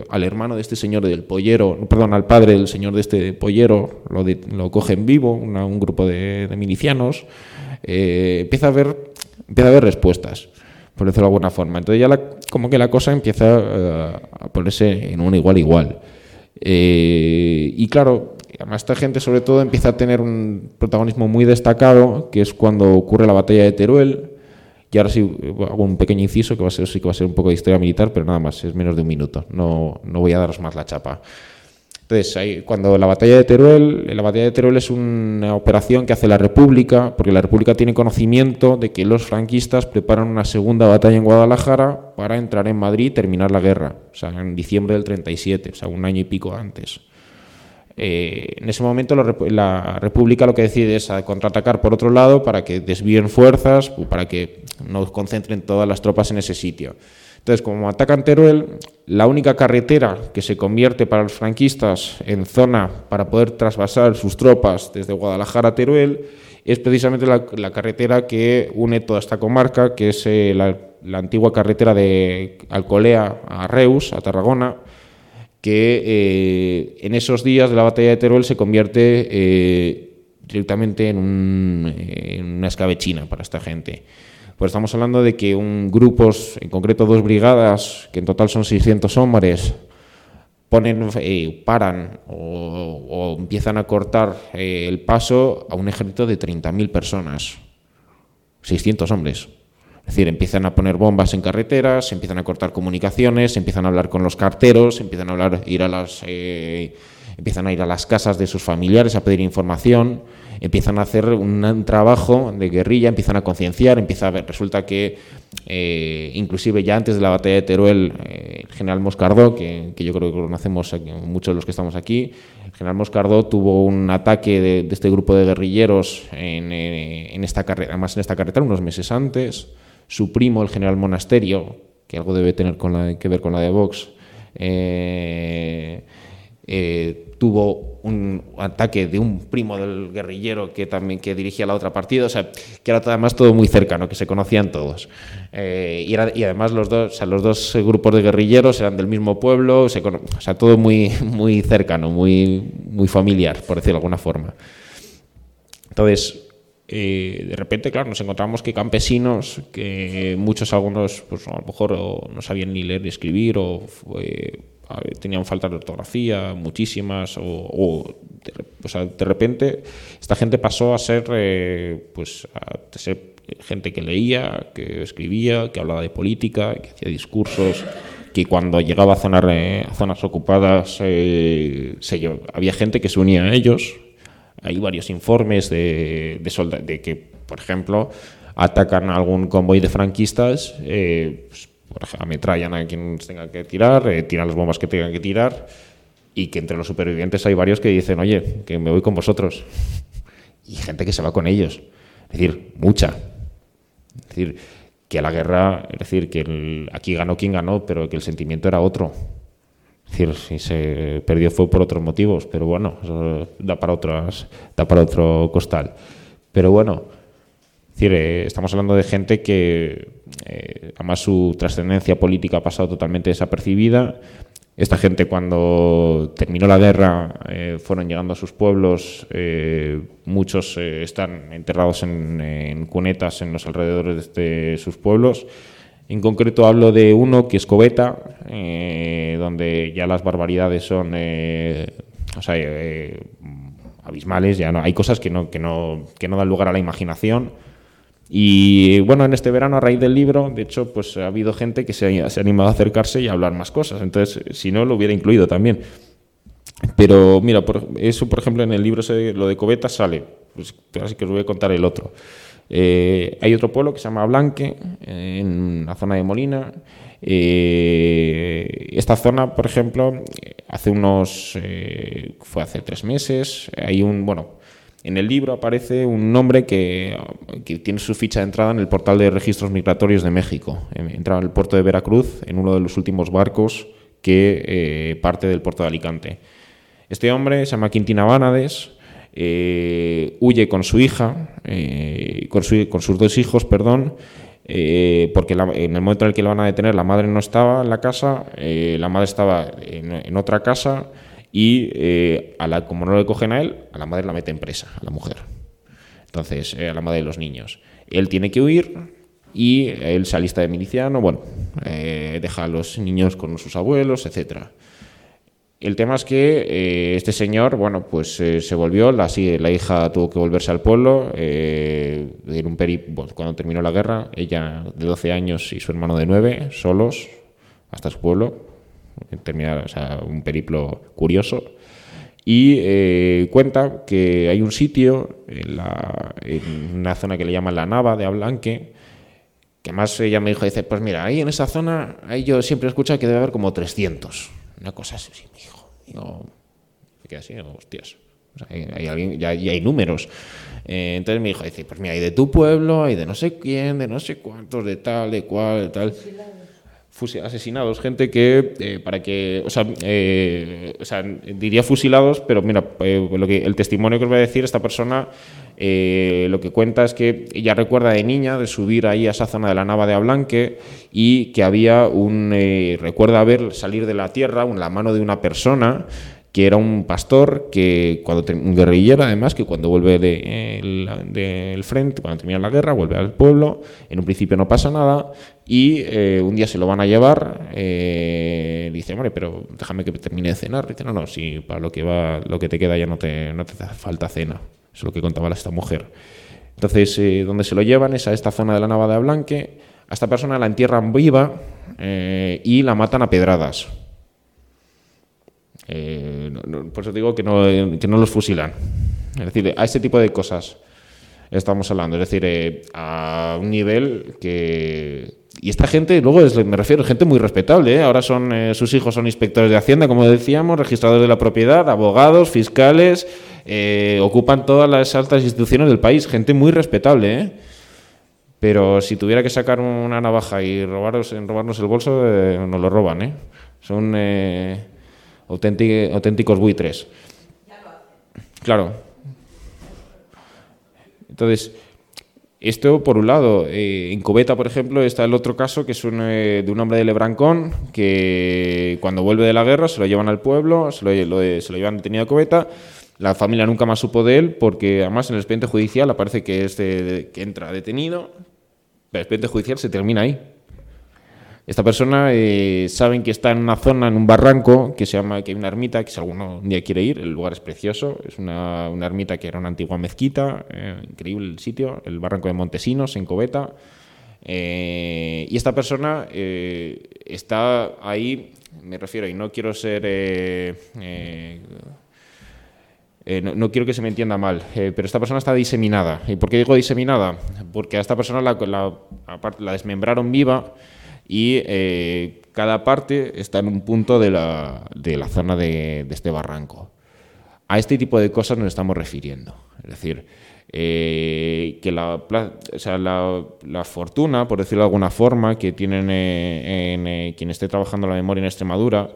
al hermano de este señor del pollero, perdón, al padre del señor de este pollero, lo, lo coge en vivo, un grupo de, milicianos, empieza, a ver, empieza a haber respuestas, por decirlo de alguna forma. Entonces ya como que la cosa empieza a ponerse en un igual igual. y claro, además esta gente sobre todo empieza a tener un protagonismo muy destacado, que es cuando ocurre la batalla de Teruel. Y ahora sí hago un pequeño inciso, que va a ser, sí que va a ser un poco de historia militar, pero nada más, es menos de un minuto. No, no voy a daros más la chapa. Entonces, ahí, cuando la batalla de Teruel, la batalla de Teruel es una operación que hace la República, porque la República tiene conocimiento de que los franquistas preparan una segunda batalla en Guadalajara para entrar en Madrid y terminar la guerra, o sea, en diciembre del 37, o sea, un año y pico antes. Eh, en ese momento la, República lo que decide es contraatacar por otro lado para que desvíen fuerzas, para que no concentren todas las tropas en ese sitio. Entonces, como atacan Teruel, la única carretera que se convierte para los franquistas en zona para poder trasvasar sus tropas desde Guadalajara a Teruel es precisamente la, carretera que une toda esta comarca, que es eh, la, la antigua carretera de Alcolea a Reus, a Tarragona, que eh, en esos días de la batalla de Teruel se convierte eh, directamente en, una escabechina para esta gente. Pues estamos hablando de que un grupos, en concreto dos brigadas, que en total son 600 hombres, ponen, eh, paran o, empiezan a cortar eh, el paso a un ejército de 30.000 personas, 600 hombres. Es decir, empiezan a poner bombas en carreteras, empiezan a cortar comunicaciones, empiezan a hablar con los carteros, empiezan a hablar, ir a las, eh, empiezan a ir a las casas de sus familiares a pedir información empiezan a hacer un, trabajo de guerrilla, empiezan a concienciar, empieza a ver, resulta que eh, inclusive ya antes de la batalla de Teruel, eh, el general Moscardó, que, yo creo que conocemos muchos de los que estamos aquí, el general Moscardó tuvo un ataque de, este grupo de guerrilleros en, esta carrera, además en esta carretera unos meses antes, su primo, el general Monasterio, que algo debe tener con la, que ver con la de Vox, tuvo un ataque de un primo del guerrillero que también que dirigía la otra partida, o sea, que era además todo muy cercano, que se conocían todos. Eh, y, era, y, además los dos, los dos grupos de guerrilleros eran del mismo pueblo, o sea, todo muy, muy cercano, muy, muy familiar, por decirlo de alguna forma. Entonces, eh, de repente, claro, nos encontramos que campesinos, que muchos, algunos, pues a lo mejor no sabían ni leer ni escribir, o tenían falta de ortografía, muchísimas, o, de, repente esta gente pasó a ser, eh, pues, a ser gente que leía, que escribía, que hablaba de política, que hacía discursos, que cuando llegaba a zonas, a zonas ocupadas eh, se, había gente que se unía a ellos. Hay varios informes de, de, de que, por ejemplo, atacan a algún convoy de franquistas, eh, pues, ametrallan a quien tenga que tirar, eh, tiran las bombas que tengan que tirar y que entre los supervivientes hay varios que dicen, oye, que me voy con vosotros. Y gente que se va con ellos. Es decir, mucha. Es decir, que la guerra, es decir, que aquí ganó quien ganó, pero que el sentimiento era otro. Si se perdió fue por otros motivos, pero bueno, da para otras, da para otro costal. Pero bueno, eh, estamos hablando de gente que, eh, además, su trascendencia política ha pasado totalmente desapercibida. Esta gente, cuando terminó la guerra, eh, fueron llegando a sus pueblos. muchos están enterrados en, cunetas en los alrededores de sus pueblos. En concreto hablo de uno que es Coveta, donde ya las barbaridades son abismales, ya no hay cosas que no, que no, que no dan lugar a la imaginación. Y bueno, en este verano, a raíz del libro, de hecho, pues ha habido gente que se ha, animado a acercarse y a hablar más cosas. Entonces, si no, lo hubiera incluido también. Pero mira, por, eso, por ejemplo, en el libro lo de Coveta sale. Pues, así que os voy a contar el otro. Eh, hay otro pueblo que se llama Blanque, en la zona de Molina. Esta zona, por ejemplo, hace unos. Eh, fue hace tres meses. Hay un. Bueno, en el libro aparece un nombre que, tiene su ficha de entrada en el portal de registros migratorios de México. Entra en el puerto de Veracruz en uno de los últimos barcos que eh, parte del puerto de Alicante. Este hombre se llama Quintina Vánades, eh, huye con su hija, eh, con, sus dos hijos, perdón, porque en el momento en el que lo van a detener la madre no estaba en la casa, la madre estaba en otra casa y eh, a la, como no le cogen a él, a la madre la mete en presa, a la mujer. Entonces, eh, a la madre de los niños. Él tiene que huir y él se alista de miliciano, bueno, eh, deja a los niños con sus abuelos, etcétera. El tema es que este señor, bueno, pues se volvió, la, la hija tuvo que volverse al pueblo, en un cuando terminó la guerra, ella de 12 años y su hermano de 9, solos, hasta su pueblo, terminar, un periplo curioso. Y eh, cuenta que hay un sitio en, la, en, una zona que le llaman la Nava de Ablanque, que más ella me dijo, dice, pues mira, ahí en esa zona, ahí yo siempre escucho que debe haber como 300. Una cosa así, me dijo. Digo, me quedé así, hostias. hay, alguien, ya, hay números. Eh, entonces me dijo, dice, pues mira, hay de tu pueblo, hay de no sé quién, de no sé cuántos, de tal, de cual, de tal asesinados, gente que, eh, para que, o sea, eh, o sea, diría fusilados, pero mira, eh, lo que, el testimonio que os voy a decir, esta persona lo que cuenta es que ella recuerda de niña de subir ahí a esa zona de la nava de Ablanque y que había un, recuerda ver salir de la tierra la mano de una persona que era un pastor que cuando un guerrillero además que cuando vuelve del de, frente cuando termina la guerra vuelve al pueblo en un principio no pasa nada y eh, un día se lo van a llevar eh, dice hombre pero déjame que termine de cenar dice no no si para lo que va lo que te queda ya no te no te hace falta cena eso es lo que contaba esta mujer. Entonces eh, donde se lo llevan es a esta zona de la Nava de Blanque. A esta persona la entierran viva y la matan a pedradas eh, por eso digo que no, que no los fusilan. Es decir, a este tipo de cosas estamos hablando. Es decir, eh, a un nivel que... Y esta gente, luego me refiero, gente muy respetable. ¿eh? Ahora son sus hijos son inspectores de Hacienda, como decíamos, registradores de la propiedad, abogados, fiscales, ocupan todas las altas instituciones del país. Gente muy respetable. Pero si tuviera que sacar una navaja y robaros, robarnos el bolso, nos lo roban. Son auténticos buitres. Claro. Entonces, esto por un lado. Eh, en Cobeta, por ejemplo, está el otro caso que es un, eh, de un hombre de Lebrancón que cuando vuelve de la guerra se lo llevan al pueblo, se lo, se lo llevan detenido a Cobeta. La familia nunca más supo de él porque además en el expediente judicial aparece que, es que entra detenido, el expediente judicial se termina ahí. Esta persona eh, saben que está en una zona, en un barranco, que se llama, que hay una ermita, que si alguno un día quiere ir, el lugar es precioso, es una, ermita que era una antigua mezquita, eh, increíble el sitio, el barranco de Montesinos, en Cobeta. Eh, y esta persona está ahí, me refiero, y no quiero ser... no, quiero que se me entienda mal, pero esta persona está diseminada. ¿Y por qué digo diseminada? Porque a esta persona la, la desmembraron viva y eh, cada parte está en un punto de la, de la zona de, este barranco. A este tipo de cosas nos estamos refiriendo. Es decir, eh, que la, o sea, la, la, fortuna, por decirlo de alguna forma, que tienen eh, en, quien esté trabajando la memoria en Extremadura,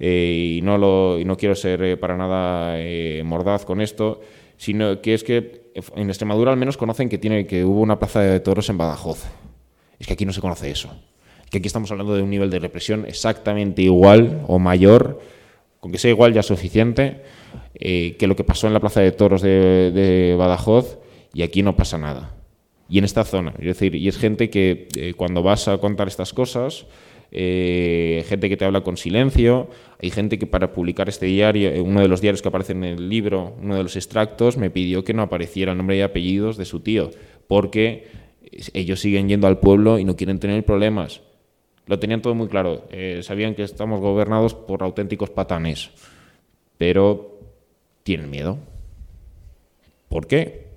y, no lo, y no quiero ser para nada mordaz con esto, sino que es que en Extremadura al menos conocen que, tiene, que hubo una plaza de toros en Badajoz. Es que aquí no se conoce eso que aquí estamos hablando de un nivel de represión exactamente igual o mayor, con que sea igual ya suficiente, eh, que lo que pasó en la Plaza de Toros de, Badajoz, y aquí no pasa nada. Y en esta zona, es decir, y es gente que eh, cuando vas a contar estas cosas, eh, gente que te habla con silencio, hay gente que para publicar este diario, uno de los diarios que aparece en el libro, uno de los extractos, me pidió que no apareciera nombre y apellidos de su tío, porque ellos siguen yendo al pueblo y no quieren tener problemas lo tenían todo muy claro. Eh, sabían que estamos gobernados por auténticos patanes, pero tienen miedo. ¿Por qué?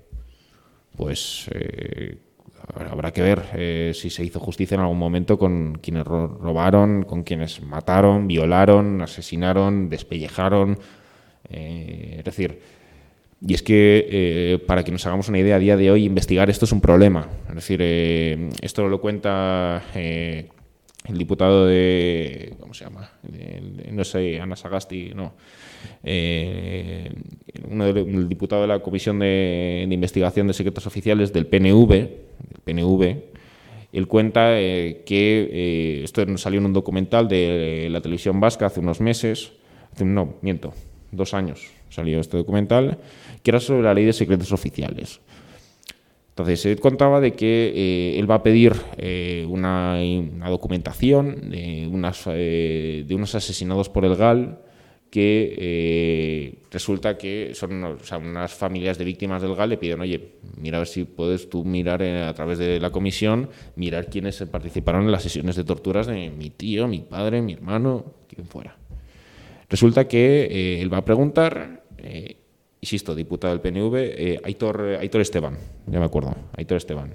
Pues eh, habrá que ver eh, si se hizo justicia en algún momento con quienes robaron, con quienes mataron, violaron, asesinaron, despellejaron. es decir, y es que, para que nos hagamos una idea, a día de hoy investigar esto es un problema. Es decir, esto lo cuenta el diputado de. ¿Cómo se llama? no sé, Ana Sagasti, no. Eh, uno el diputado de la Comisión de, Investigación de Secretos Oficiales del PNV, del PNV él cuenta eh, que eh, esto salió en un documental de la televisión vasca hace unos meses, no, miento, dos años salió este documental, que era sobre la ley de secretos oficiales. Entonces, él contaba de que eh, él va a pedir eh, una, documentación de, unas, eh, de unos asesinados por el GAL que resulta que son unas familias de víctimas del GAL le piden, oye, mira a ver si puedes tú mirar a través de la comisión, mirar quiénes participaron en las sesiones de torturas de mi tío, mi padre, mi hermano, quien fuera. Resulta que él va a preguntar insisto, diputado del PNV, eh, Aitor, Aitor, Esteban, ya me acuerdo, Aitor Esteban.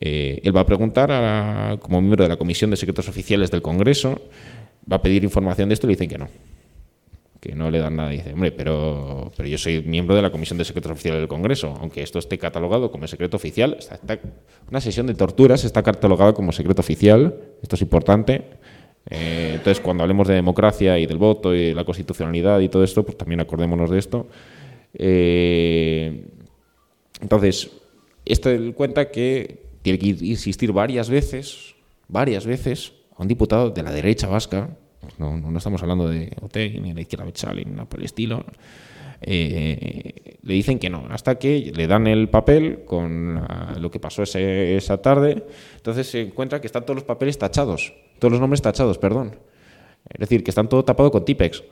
Eh, él va a preguntar, como miembro de la Comisión de Secretos Oficiales del Congreso, va a pedir información de esto y le dicen que no, que no le dan nada. Y dice, hombre, pero, pero yo soy miembro de la Comisión de Secretos Oficiales del Congreso, aunque esto esté catalogado como secreto oficial, una sesión de torturas está catalogada como secreto oficial, esto es importante. Eh, entonces, cuando hablemos de democracia y del voto y la constitucionalidad y todo esto, pues también acordémonos de esto. Eh, entonces, este cuenta que tiene que insistir varias veces, varias veces, a un diputado de la derecha vasca, no, estamos hablando de OTEC, ni de la izquierda ni nada por el estilo. Eh, le dicen que no, hasta que le dan el papel con la- lo que pasó esa tarde. Entonces se encuentra que están todos los papeles tachados, todos los nombres tachados, perdón. Es decir, que están todo tapado con Tipex.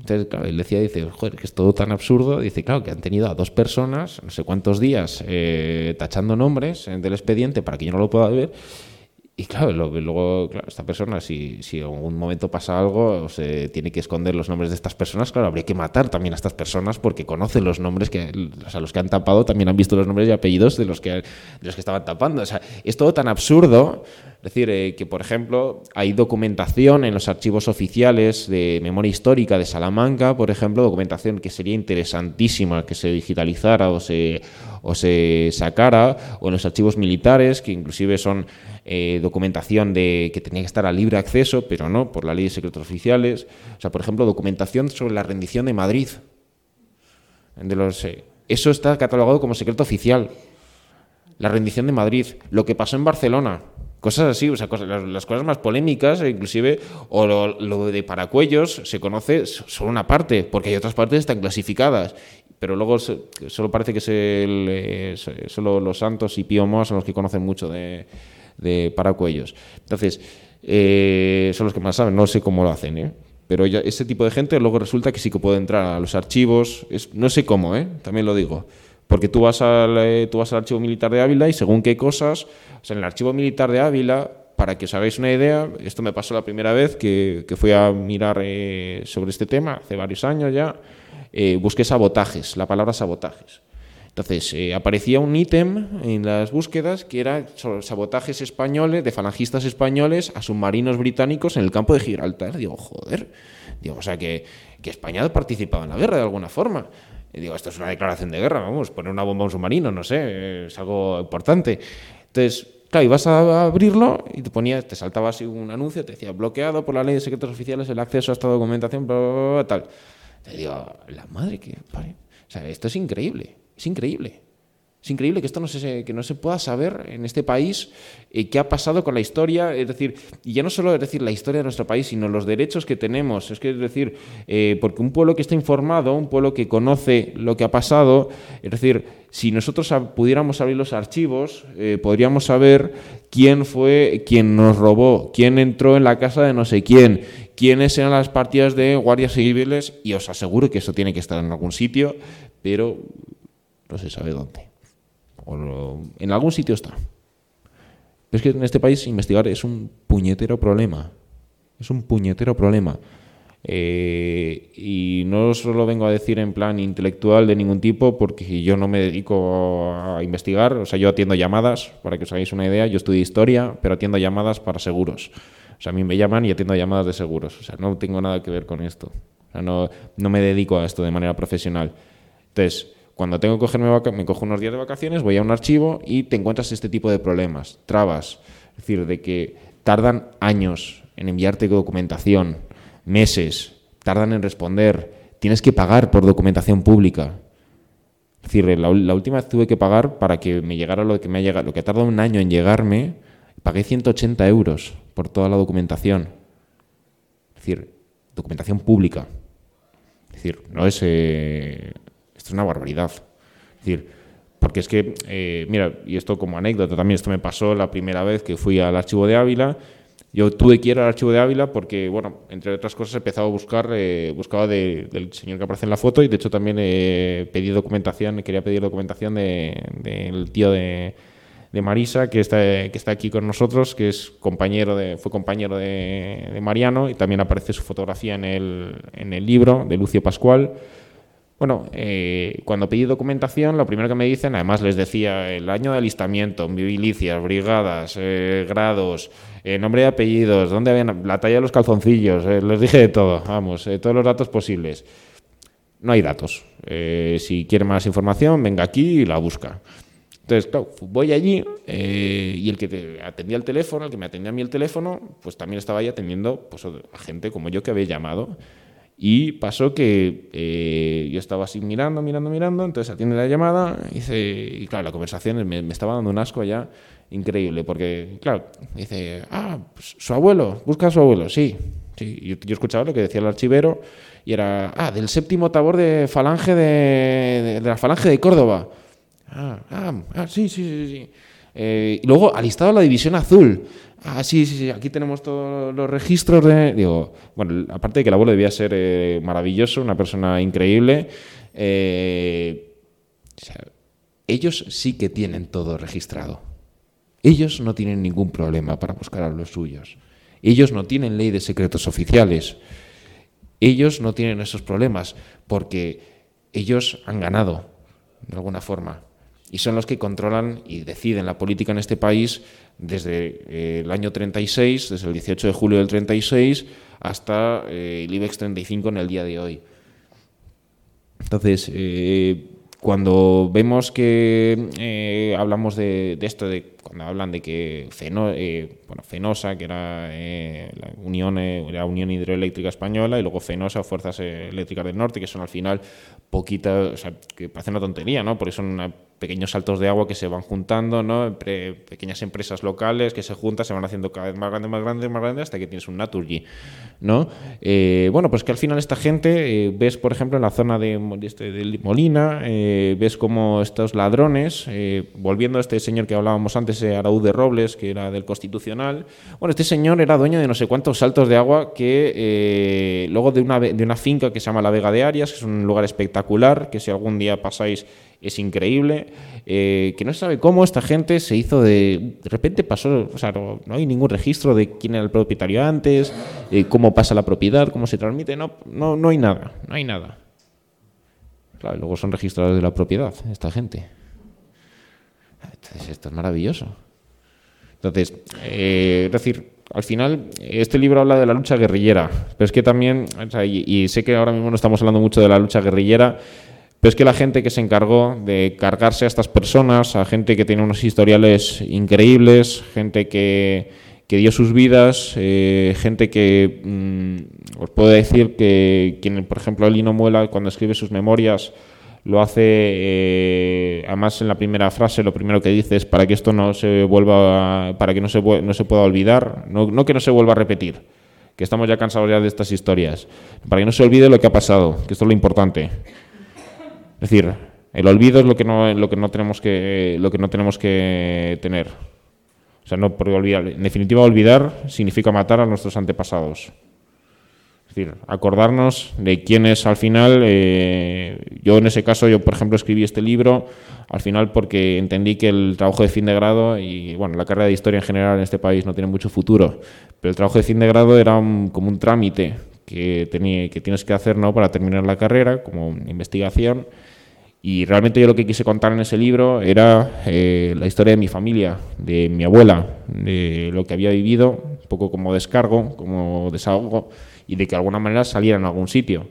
Entonces, claro, él decía, dice, joder, que es todo tan absurdo. Dice, claro, que han tenido a dos personas, no sé cuántos días, eh, tachando nombres eh, del expediente para que yo no lo pueda ver. Y claro, lo- luego, claro, esta persona, si, si en algún momento pasa algo, se tiene que esconder los nombres de estas personas, claro, habría que matar también a estas personas porque conocen los nombres que, o sea, los que han tapado también han visto los nombres y apellidos de los que, de los que estaban tapando. O sea, es todo tan absurdo. Es decir, eh, que por ejemplo, hay documentación en los archivos oficiales de memoria histórica de Salamanca, por ejemplo, documentación que sería interesantísima que se digitalizara o se, o se sacara, o en los archivos militares, que inclusive son eh, documentación de que tenía que estar a libre acceso, pero no, por la ley de secretos oficiales. O sea, por ejemplo, documentación sobre la rendición de Madrid. Eh, eso está catalogado como secreto oficial. La rendición de Madrid, lo que pasó en Barcelona, cosas así, o sea, cosas- las, cosas más polémicas, e inclusive, o lo, de Paracuellos se conoce solo una parte, porque hay otras partes que están clasificadas. Pero luego solo parece que es el, solo los santos y Pío Moa son los que conocen mucho de, de Paracuellos. Entonces, eh, son los que más saben, no sé cómo lo hacen, ¿eh? Pero ya, ese tipo de gente luego resulta que sí que puede entrar a los archivos, no sé cómo, ¿eh? también lo digo. Porque tú vas, al, eh, tú vas al archivo militar de Ávila y según qué cosas, o sea, en el archivo militar de Ávila, para que os hagáis una idea, esto me pasó la primera vez que, que fui a mirar eh, sobre este tema, hace varios años ya, eh, busqué sabotajes, la palabra sabotajes. Entonces, eh, aparecía un ítem en las búsquedas que era sabotajes españoles, de falangistas españoles a submarinos británicos en el campo de Gibraltar. Digo, joder. Digo, o sea, que, que España ha participado en la guerra de alguna forma. Y digo, esto es una declaración de guerra, vamos, poner una bomba a un submarino, no sé, es algo importante. Entonces, claro, ibas a abrirlo y te ponía, te saltaba así un anuncio, te decía, bloqueado por la ley de secretos oficiales el acceso a esta documentación, bla, bla, bla, tal. Te digo, la madre que pare. O sea, esto es increíble, es increíble. Es increíble que esto no se, que no se pueda saber en este país eh, qué ha pasado con la historia, es decir, y ya no solo es decir la historia de nuestro país, sino los derechos que tenemos. Es que es decir, eh, porque un pueblo que está informado, un pueblo que conoce lo que ha pasado, es decir, si nosotros pudiéramos abrir los archivos, eh, podríamos saber quién fue quien nos robó, quién entró en la casa de no sé quién, quiénes eran las partidas de guardias civiles, y os aseguro que eso tiene que estar en algún sitio, pero no se sabe dónde. O lo- en algún sitio está. Pero es que en este país investigar es un puñetero problema. Es un puñetero problema. Eh, y no solo vengo a decir en plan intelectual de ningún tipo, porque yo no me dedico a investigar. O sea, yo atiendo llamadas, para que os hagáis una idea. Yo estudio historia, pero atiendo llamadas para seguros. O sea, a mí me llaman y atiendo llamadas de seguros. O sea, no tengo nada que ver con esto. O sea, no, no me dedico a esto de manera profesional. Entonces, cuando tengo que cogerme me cojo unos días de vacaciones, voy a un archivo y te encuentras este tipo de problemas, trabas. Es decir, de que tardan años en enviarte documentación, meses, tardan en responder, tienes que pagar por documentación pública. Es decir, la, última vez tuve que pagar para que me llegara lo que me ha llegado, lo que ha tardado un año en llegarme, pagué 180 euros por toda la documentación. Es decir, documentación pública. Es decir, no es. eh, esto es una barbaridad. Es decir, porque es que, eh, mira, y esto como anécdota también, esto me pasó la primera vez que fui al archivo de Ávila. Yo tuve que ir al archivo de Ávila porque, bueno, entre otras cosas, he empezado a buscar, eh, buscaba de- del señor que aparece en la foto y de hecho también eh, pedí documentación, quería pedir documentación de- del tío de, de Marisa, que está, que está aquí con nosotros, que es compañero de, fue compañero de, de Mariano y también aparece su fotografía en el, en el libro de Lucio Pascual. Bueno, eh, cuando pedí documentación, lo primero que me dicen, además les decía el año de alistamiento, milicias, brigadas, eh, grados, eh, nombre y apellidos, dónde habían, la talla de los calzoncillos, eh, les dije de todo, vamos, eh, todos los datos posibles. No hay datos. Eh, si quiere más información, venga aquí y la busca. Entonces, claro, voy allí eh, y el que te atendía el teléfono, el que me atendía a mí el teléfono, pues también estaba ahí atendiendo pues, a gente como yo que había llamado. Y pasó que eh, yo estaba así mirando, mirando, mirando, entonces atiende la llamada dice, y claro, la conversación me, me estaba dando un asco ya increíble, porque, claro, dice, ah, pues, su abuelo, busca a su abuelo, sí. sí. Yo, yo, escuchaba lo que decía el archivero y era, ah, del séptimo tabor de falange de, de, la falange de Córdoba. Ah, ah, ah sí, sí, sí, sí. Eh, y luego alistado la división azul. Ah, sí, sí, sí, aquí tenemos todos los registros de... Digo, bueno, aparte de que el abuelo debía ser eh, maravilloso, una persona increíble, eh, ellos sí que tienen todo registrado. Ellos no tienen ningún problema para buscar a los suyos. Ellos no tienen ley de secretos oficiales. Ellos no tienen esos problemas porque ellos han ganado, de alguna forma y son los que controlan y deciden la política en este país desde eh, el año 36, desde el 18 de julio del 36 hasta eh, el IBEX 35 en el día de hoy. Entonces, eh, cuando vemos que hablamos de, de, esto, de cuando hablan de que Feno, bueno, Fenosa, que era la Unión, la Unión Hidroeléctrica Española, y luego Fenosa, Fuerzas Eléctricas del Norte, que son al final poquitas, o sea, que parece una tontería, ¿no? Porque son una pequeños saltos de agua que se van juntando, ¿no? Entre pequeñas empresas locales que se juntan, se van haciendo cada vez más grandes, más grandes, más grandes, hasta que tienes un Naturgy, ¿no? Eh, bueno, pues que al final esta gente, eh, ves, por ejemplo, en la zona de, este, de Molina, eh, ves como estos ladrones, volviendo a este señor que hablábamos antes, Araúd de Robles, que era del Constitucional, bueno, este señor era dueño de no sé cuántos saltos de agua que luego de una, de una finca que se llama La Vega de Arias, que es un lugar espectacular, que si algún día pasáis es increíble, eh, que no se sabe cómo esta gente se hizo de... De repente pasó, o sea, no, hay ningún registro de quién era el propietario antes, eh, cómo pasa la propiedad, cómo se transmite, no, no, no hay nada, no hay nada. Claro, luego son registradores de la propiedad, esta gente. Entonces, esto es maravilloso. Entonces, eh, es decir, al final, este libro habla de la lucha guerrillera, pero es que también, y sé que ahora mismo no estamos hablando mucho de la lucha guerrillera, pero es que la gente que se encargó de cargarse a estas personas, a gente que tiene unos historiales increíbles, gente que, que dio sus vidas, eh, gente que mmm, os puedo decir que quien, por ejemplo, Lino Muela, cuando escribe sus memorias, lo hace, eh, además en la primera frase, lo primero que dice es para que esto no se vuelva, para que no se, no se pueda olvidar, no, no que no se vuelva a repetir, que estamos ya cansados ya de estas historias, para que no se olvide lo que ha pasado, que esto es lo importante. Es decir, el olvido es lo que no, lo que no tenemos que lo que no tenemos que tener. O sea, no por olvidar. En definitiva, olvidar significa matar a nuestros antepasados. Es decir, acordarnos de quiénes al final. Eh, yo en ese caso, yo por ejemplo escribí este libro al final porque entendí que el trabajo de fin de grado y bueno, la carrera de historia en general en este país no tiene mucho futuro, pero el trabajo de fin de grado era un, como un trámite que, tenía, que tienes que hacer ¿no? para terminar la carrera, como investigación. Y realmente yo lo que quise contar en ese libro era eh, la historia de mi familia, de mi abuela, de lo que había vivido, un poco como descargo, como desahogo, y de que de alguna manera saliera en algún sitio.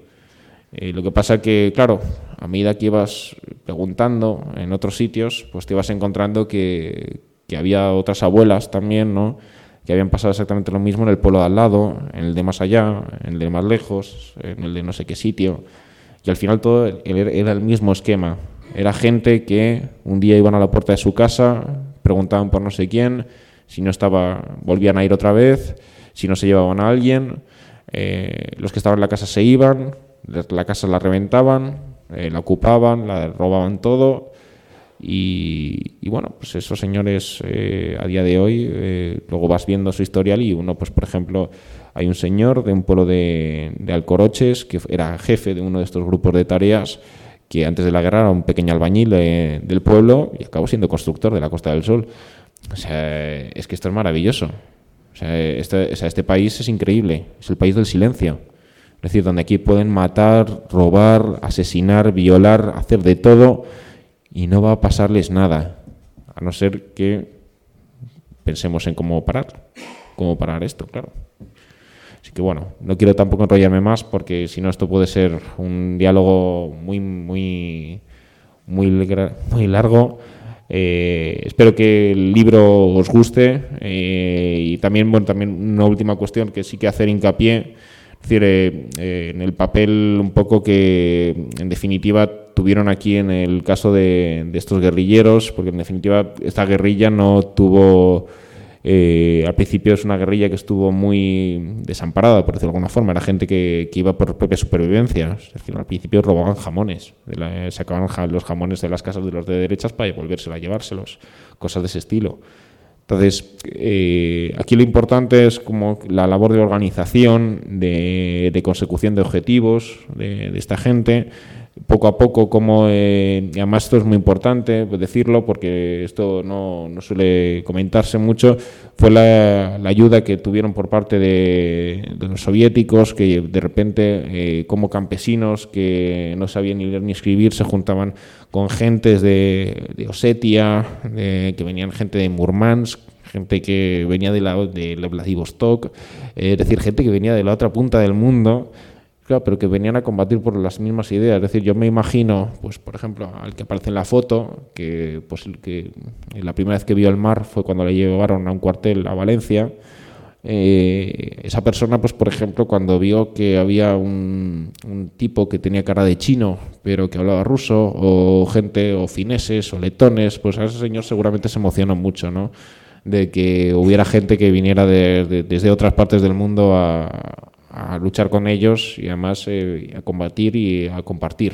Eh, lo que pasa que, claro, a medida que ibas preguntando en otros sitios, pues te ibas encontrando que, que había otras abuelas también, ¿no? que habían pasado exactamente lo mismo en el pueblo de al lado, en el de más allá, en el de más lejos, en el de no sé qué sitio. Y al final todo era el mismo esquema. Era gente que un día iban a la puerta de su casa, preguntaban por no sé quién, si no estaba, volvían a ir otra vez, si no se llevaban a alguien, eh, los que estaban en la casa se iban, la casa la reventaban, eh, la ocupaban, la robaban todo. Y, y bueno, pues esos señores eh, a día de hoy, eh, luego vas viendo su historial y uno, pues por ejemplo, hay un señor de un pueblo de, Alcoroches que era jefe de uno de estos grupos de tareas que antes de la guerra era un pequeño albañil de, del pueblo y acabó siendo constructor de la Costa del Sol. O sea, es que esto es maravilloso. O sea, este, o sea, este país es increíble, es el país del silencio. Es decir, donde aquí pueden matar, robar, asesinar, violar, hacer de todo y no va a pasarles nada, a no ser que pensemos en cómo parar, cómo parar esto, claro. Así que bueno, no quiero tampoco enrollarme más porque si no esto puede ser un diálogo muy, muy, muy, muy largo. Eh, espero que el libro os guste eh, y también, bueno, también una última cuestión que sí que hacer hincapié Es decir, eh, en el papel un poco que, en definitiva, tuvieron aquí en el caso de, de estos guerrilleros, porque en definitiva esta guerrilla no tuvo eh, al principio es una guerrilla que estuvo muy desamparada, por decirlo de alguna forma. Era gente que, iba por propia supervivencia. Es decir, al principio robaban jamones. sacaban los jamones de las casas de los de derechas para volvérselo a llevárselos. Cosas de ese estilo. Entonces, eh, aquí lo importante es como la labor de organización, de, consecución de objetivos de esta gente poco a poco, como, eh, y además esto es muy importante decirlo porque esto no, no suele comentarse mucho, fue la, ayuda que tuvieron por parte de, los soviéticos, que de repente, eh, como campesinos que no sabían ni leer ni escribir, se juntaban con gentes de, de Osetia, que venían gente de Murmansk, gente que venía de, la, de Vladivostok, eh, es decir, gente que venía de la otra punta del mundo pero que venían a combatir por las mismas ideas. Es decir, yo me imagino, pues por ejemplo, al que aparece en la foto, que, pues, que la primera vez que vio el mar fue cuando le llevaron a un cuartel a Valencia. Eh, esa persona, pues por ejemplo, cuando vio que había un, un, tipo que tenía cara de chino, pero que hablaba ruso, o gente, o fineses, o letones, pues a ese señor seguramente se emocionó mucho, ¿no? De que hubiera gente que viniera desde otras partes del mundo a, a luchar con ellos y además eh, a combatir y a compartir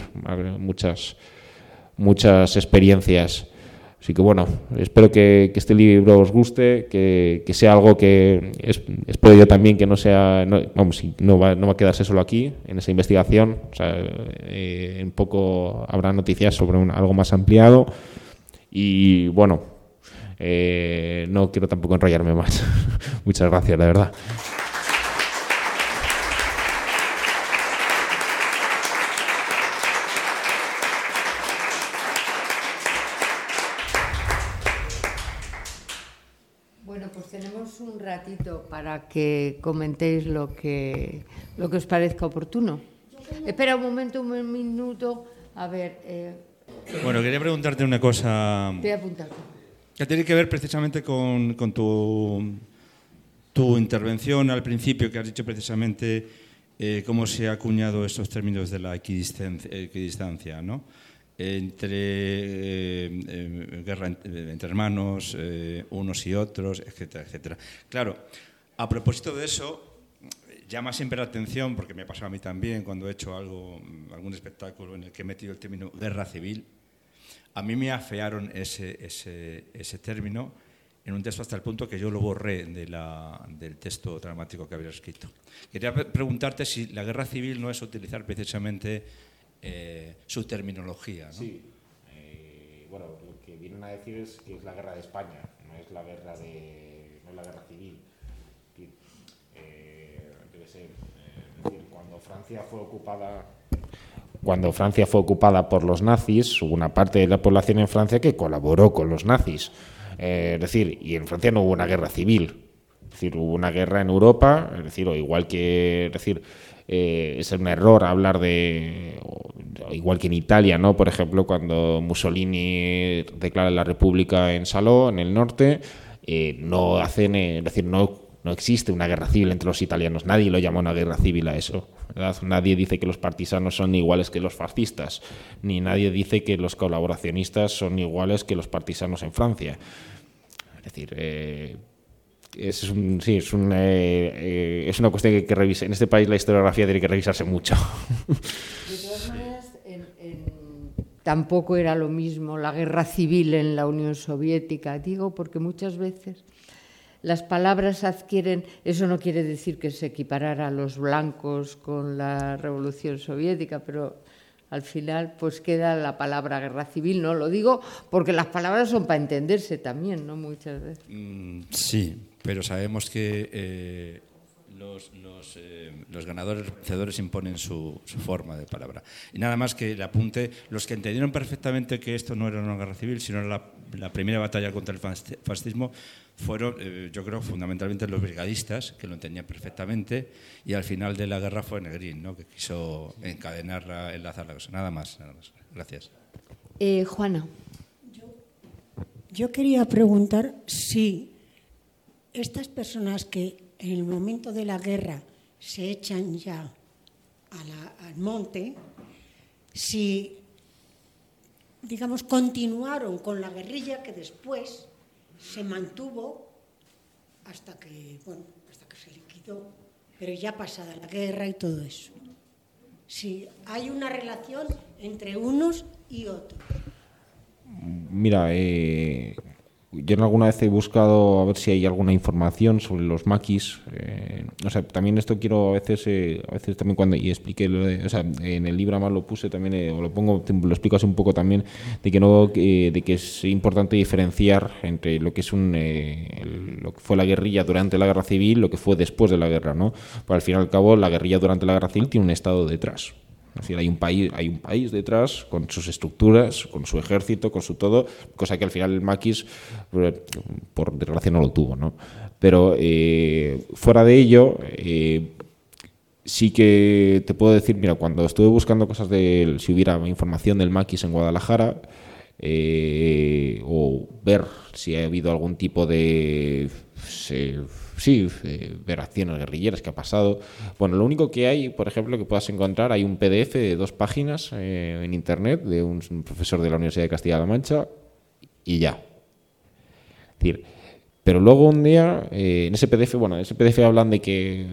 muchas, muchas experiencias. Así que bueno, espero que, este libro os guste, que, sea algo que espero yo también que no sea, no, vamos, no va, no va a quedarse solo aquí, en esa investigación. O sea, eh, en poco habrá noticias sobre algo más ampliado. Y bueno, eh, no quiero tampoco enrollarme más. Muchas gracias, de verdad. Para que comentéis lo que, lo que os parezca oportuno. Espera un momento, un minuto. A ver. Eh... Bueno, quería preguntarte una cosa. Voy a apuntar. Que tiene que ver precisamente con, con tu, tu intervención al principio, que has dicho precisamente eh, cómo se ha acuñado estos términos de la equidistancia, equidistancia ¿no? entre eh, eh, guerra entre hermanos, eh, unos y otros, etcétera, etcétera. Claro, a propósito de eso, llama siempre la atención, porque me ha pasado a mí también cuando he hecho algo, algún espectáculo en el que he metido el término guerra civil, a mí me afearon ese, término en un texto hasta el punto que yo lo borré del texto dramático que había escrito. Quería preguntarte si la guerra civil no es utilizar precisamente eh, su terminología. ¿no? Sí. Eh, bueno, lo que vienen a decir es que es la guerra de España, no es la guerra de, no es la guerra civil. Francia fue ocupada cuando Francia fue ocupada por los nazis, hubo una parte de la población en Francia que colaboró con los nazis. es decir, y en Francia no hubo una guerra civil. Es decir, hubo una guerra en Europa, es decir, o igual que, es decir, eh, es un error hablar de, igual que en Italia, ¿no? Por ejemplo, cuando Mussolini declara la República en Saló, en el norte, eh, no hacen, eh, es decir, no, no existe una guerra civil entre los italianos. Nadie lo llama una guerra civil a eso. Nadie dice que los partisanos son iguales que los fascistas, ni nadie dice que los colaboracionistas son iguales que los partisanos en Francia. Es decir, es, un, sí, eh, eh, es una cuestión que hay que revisar. En este país la historiografía tiene que revisarse mucho. De todas tampoco era lo mismo la guerra civil en la Unión Soviética, digo, porque muchas veces las palabras adquieren, eso no quiere decir que se equiparara a los blancos con la Revolución Soviética, pero al final pues queda la palabra guerra civil, no lo digo porque las palabras son para entenderse también, ¿no? Muchas veces. Mm, sí, pero sabemos que eh, los, eh, los, ganadores vencedores imponen su, forma de palabra. Y nada más que el apunte, los que entendieron perfectamente que esto no era una guerra civil, sino la, la primera batalla contra el fascismo, fueron, eh, yo creo, fundamentalmente los brigadistas, que lo entendían perfectamente, y al final de la guerra fue Negrín, ¿no? que quiso encadenarla, enlazar la cosa. Nada más, nada más. Gracias. Juana. yo quería preguntar si estas personas que en el momento de la guerra se echan ya al monte, si, digamos, continuaron con la guerrilla que después se mantuvo hasta que, bueno, hasta que se liquidó, pero ya pasada la guerra y todo eso. Si hay una relación entre unos y otros. Mira, eh, yo en alguna vez he buscado a ver si hay alguna información sobre los maquis. Eh, o sea, también esto quiero a veces, eh, a veces también cuando y expliqué, o sea, en el libro más lo puse también, eh, o lo pongo, lo explico así un poco también, de que no, de que es importante diferenciar entre lo que es un, lo que fue la guerrilla durante la guerra civil, lo que fue después de la guerra, ¿no? Pero al fin y al cabo, la guerrilla durante la guerra civil tiene un estado detrás. Es hay un país, hay un país detrás con sus estructuras, con su ejército, con su todo, cosa que al final el maquis, por desgracia, no lo tuvo. ¿no? Pero eh, fuera de ello, eh, sí que te puedo decir, mira, cuando estuve buscando cosas de si hubiera información del maquis en Guadalajara, eh, o ver si ha habido algún tipo de sí, eh, ver acciones guerrilleras que ha pasado. Bueno, lo único que hay, por ejemplo, que puedas encontrar, hay un PDF de dos páginas eh, en Internet de un profesor de la Universidad de Castilla-La Mancha y ya. Pero luego un día, eh, en ese PDF, bueno, en ese PDF hablan de que,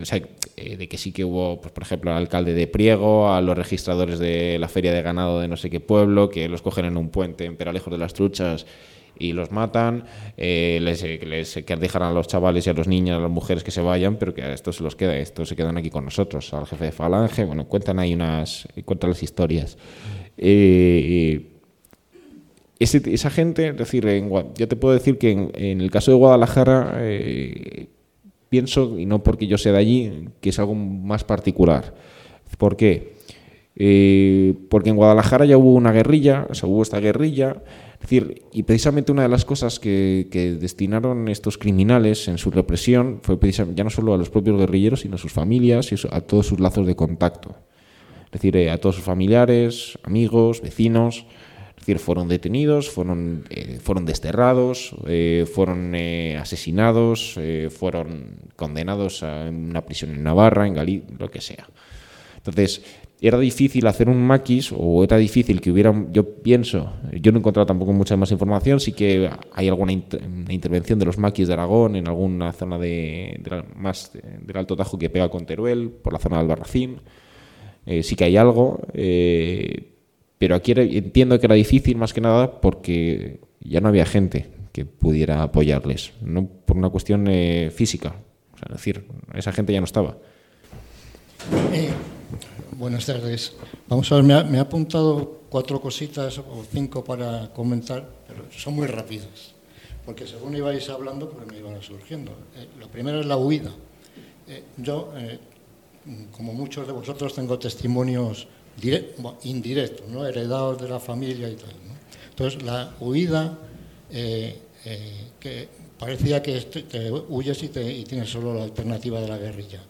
de que sí que hubo, pues, por ejemplo, al alcalde de Priego, a los registradores de la feria de ganado de no sé qué pueblo, que los cogen en un puente en Peralejos de las Truchas y los matan, eh, les, les, que dejan a los chavales y a los niños, a las mujeres que se vayan, pero que a estos se los queda, estos se quedan aquí con nosotros, al jefe de Falange, bueno, cuentan ahí unas, cuentan las historias. Eh, esa gente, es decir, ya te puedo decir que en, el caso de Guadalajara, eh, pienso, y no porque yo sea de allí, que es algo más particular. ¿Por qué? porque en Guadalajara ya hubo una guerrilla, o sea, hubo esta guerrilla, decir, y precisamente una de las cosas que, destinaron estos criminales en su represión fue precisamente, ya no solo a los propios guerrilleros, sino a sus familias y a todos sus lazos de contacto. Es decir, eh, a todos sus familiares, amigos, vecinos. Es decir, fueron detenidos, fueron, eh, fueron desterrados, eh, fueron asesinados, fueron condenados a una prisión en Navarra, en Galicia, lo que sea. Entonces, era difícil hacer un maquis o era difícil que hubiera, yo pienso, yo no he encontrado tampoco mucha más información, sí que hay alguna intervención de los maquis de Aragón en alguna zona de, más del Alto Tajo que pega con Teruel, por la zona del Albarracín, eh, sí que hay algo, eh, pero aquí entiendo que era difícil más que nada porque ya no había gente que pudiera apoyarles, no por una cuestión eh, física, es decir, esa gente ya no estaba. Buenas tardes. Vamos a ver, me ha, apuntado cuatro cositas o cinco para comentar, pero son muy rápidas, porque según ibais hablando, pues me iban surgiendo. Eh, lo primero es la huida. Eh, yo, eh, como muchos de vosotros, tengo testimonios indirectos, ¿no? heredados de la familia y tal. ¿no? Entonces, la huida, que parecía que te huyes y, te, y tienes solo la alternativa de la guerrilla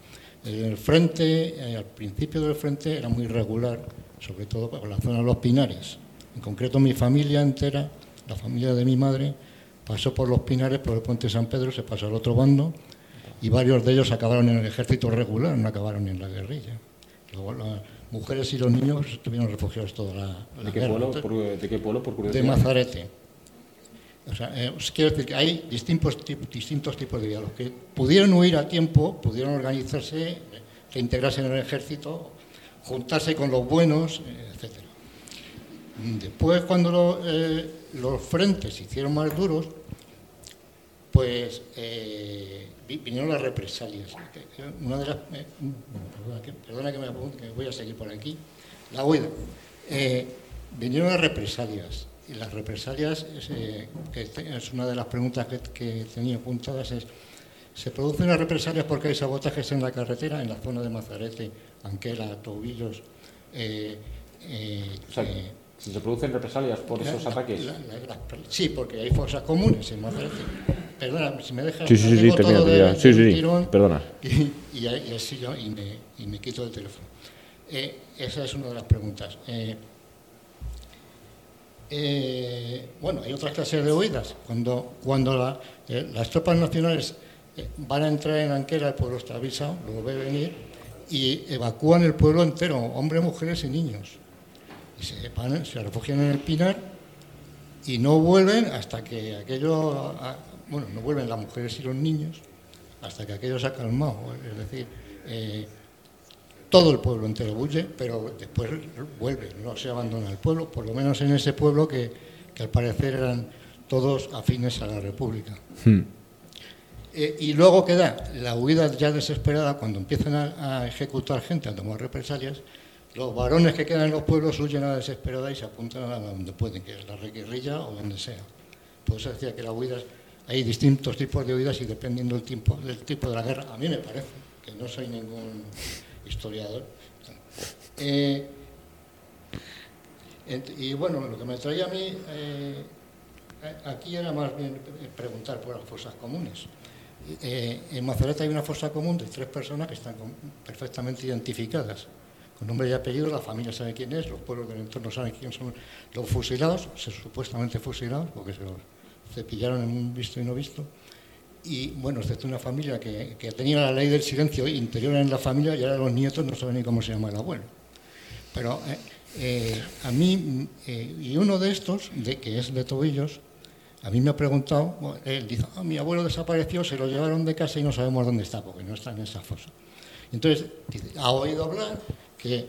el frente, eh, al principio del frente era muy regular, sobre todo por la zona de los Pinares. En concreto mi familia entera, la familia de mi madre, pasó por los Pinares, por el puente San Pedro, se pasó al otro bando y varios de ellos acabaron en el ejército regular, no acabaron en la guerrilla. Luego las mujeres y los niños estuvieron refugiados toda la, ¿De, qué pueblo, ¿De qué pueblo, por curiosidad? De Mazarete. Eh, quiero decir que hay distintos, tipos de. Los que pudieron huir a tiempo, pudieron organizarse, reintegrarse en el ejército, juntarse con los buenos, eh, etc. Después, cuando eh, los frentes se hicieron más duros, pues vinieron las represalias. Una de las, perdona, que, me que voy a seguir por aquí. La huida. vinieron las represalias y las represalias, eh, que es una de las preguntas que, tenía apuntadas, es, ¿se producen las represalias porque hay sabotajes en la carretera, en la zona de Mazarete, Anquela, Tobillos? Eh, eh, ¿Se producen represalias por esos ataques? sí, porque hay fosas comunes en Mazarete. Perdona, si me dejas... Sí, sí, sí, de, sí, sí, tirón, perdona. Y, así yo, y, me, y me quito el teléfono. esa es una de las preguntas. Eh, bueno, hay otras clases de huidas. Cuando, cuando eh, las tropas nacionales eh, van a entrar en Anquera, el pueblo está avisado, luego ve venir, y evacúan el pueblo entero, hombres, mujeres y niños. Y se, refugian en el Pinar y no vuelven hasta que aquello, a- bueno, no vuelven las mujeres y los niños hasta que aquello se ha calmado. Es decir, eh, todo el pueblo entero huye, pero después vuelve, no se abandona el pueblo, por lo menos en ese pueblo que, que al parecer eran todos afines a la República. Eh, y luego queda la huida ya desesperada cuando empiezan a, a ejecutar gente, a tomar represalias. Los varones que quedan en los pueblos huyen a la desesperada y se apuntan a donde pueden, que es la guerrilla o donde sea. Por eso decía que las huidas, hay distintos tipos de huidas y dependiendo del, tiempo, del tipo de la guerra, a mí me parece, que no soy ningún historiador. Eh, y bueno, lo que me traía a mí eh, aquí era más bien preguntar por las fosas comunes. Eh, en Mazareta hay una fosa común de tres personas que están perfectamente identificadas, con nombre y apellido, la familia sabe quién es, los pueblos del entorno saben quién son los fusilados, supuestamente fusilados, porque se los cepillaron en un visto y no visto. Y bueno, excepto una familia que, que tenía la ley del silencio interior en la familia y ahora los nietos no saben ni cómo se llama el abuelo. Pero eh, eh, a mí, eh, y uno de estos, de, que es de Tobillos, a mí me ha preguntado, él dice, "Ah, mi abuelo desapareció, se lo llevaron de casa y no sabemos dónde está, porque no está en esa fosa. Entonces, dice, ha oído hablar que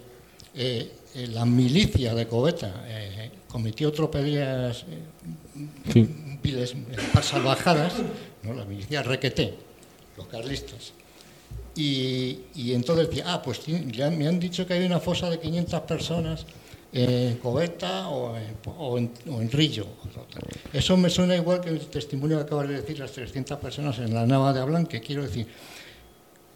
eh, eh, la milicia de Coveta eh, cometió tropelías Sí. viles, salvajadas, ¿no? la milicia requeté, los carlistas. Y, y entonces decía, ah, pues ya me han dicho que hay una fosa de 500 personas en Coveta o en, o en- Rillo. Eso me suena igual que el testimonio que acabas de decir, las 300 personas en la Nava de Ablán, que quiero decir,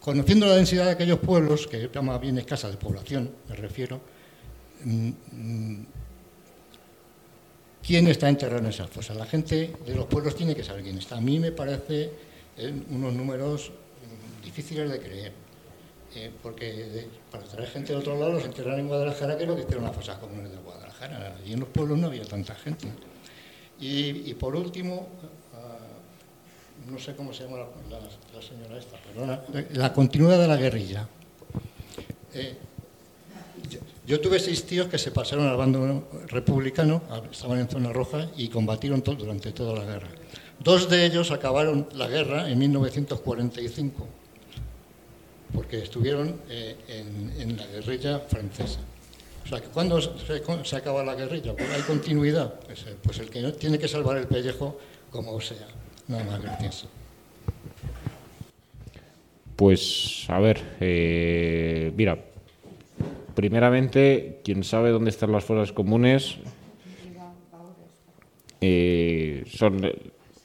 conociendo la densidad de aquellos pueblos, que más bien escasa de población, me refiero, mm, mm, ¿quién está enterrado en esas fosas? La gente de los pueblos tiene que saber quién está. A mí me parece eh, unos números mm, difíciles de creer. Eh, porque para traer gente de otro lado los enterraron en Guadalajara, que es lo que hicieron las fosas comunes de Guadalajara. Y en los pueblos no había tanta gente. Y, por último, ah, no sé cómo se llama la, la- la señora esta, perdona, la continuidad de la guerrilla. Eh, yo, tuve seis tíos que se pasaron al bando republicano, estaban en zona roja y combatieron durante toda la guerra. Dos de ellos acabaron la guerra en 1945, porque estuvieron eh, en, la guerrilla francesa. O sea, que cuando se, se acaba la guerrilla, pues hay continuidad, pues, eh, pues el que tiene que salvar el pellejo como sea. Nada más, gracias. Pues, a ver, eh, mira, primeramente, quien sabe dónde están las fosas comunes eh, son, eh,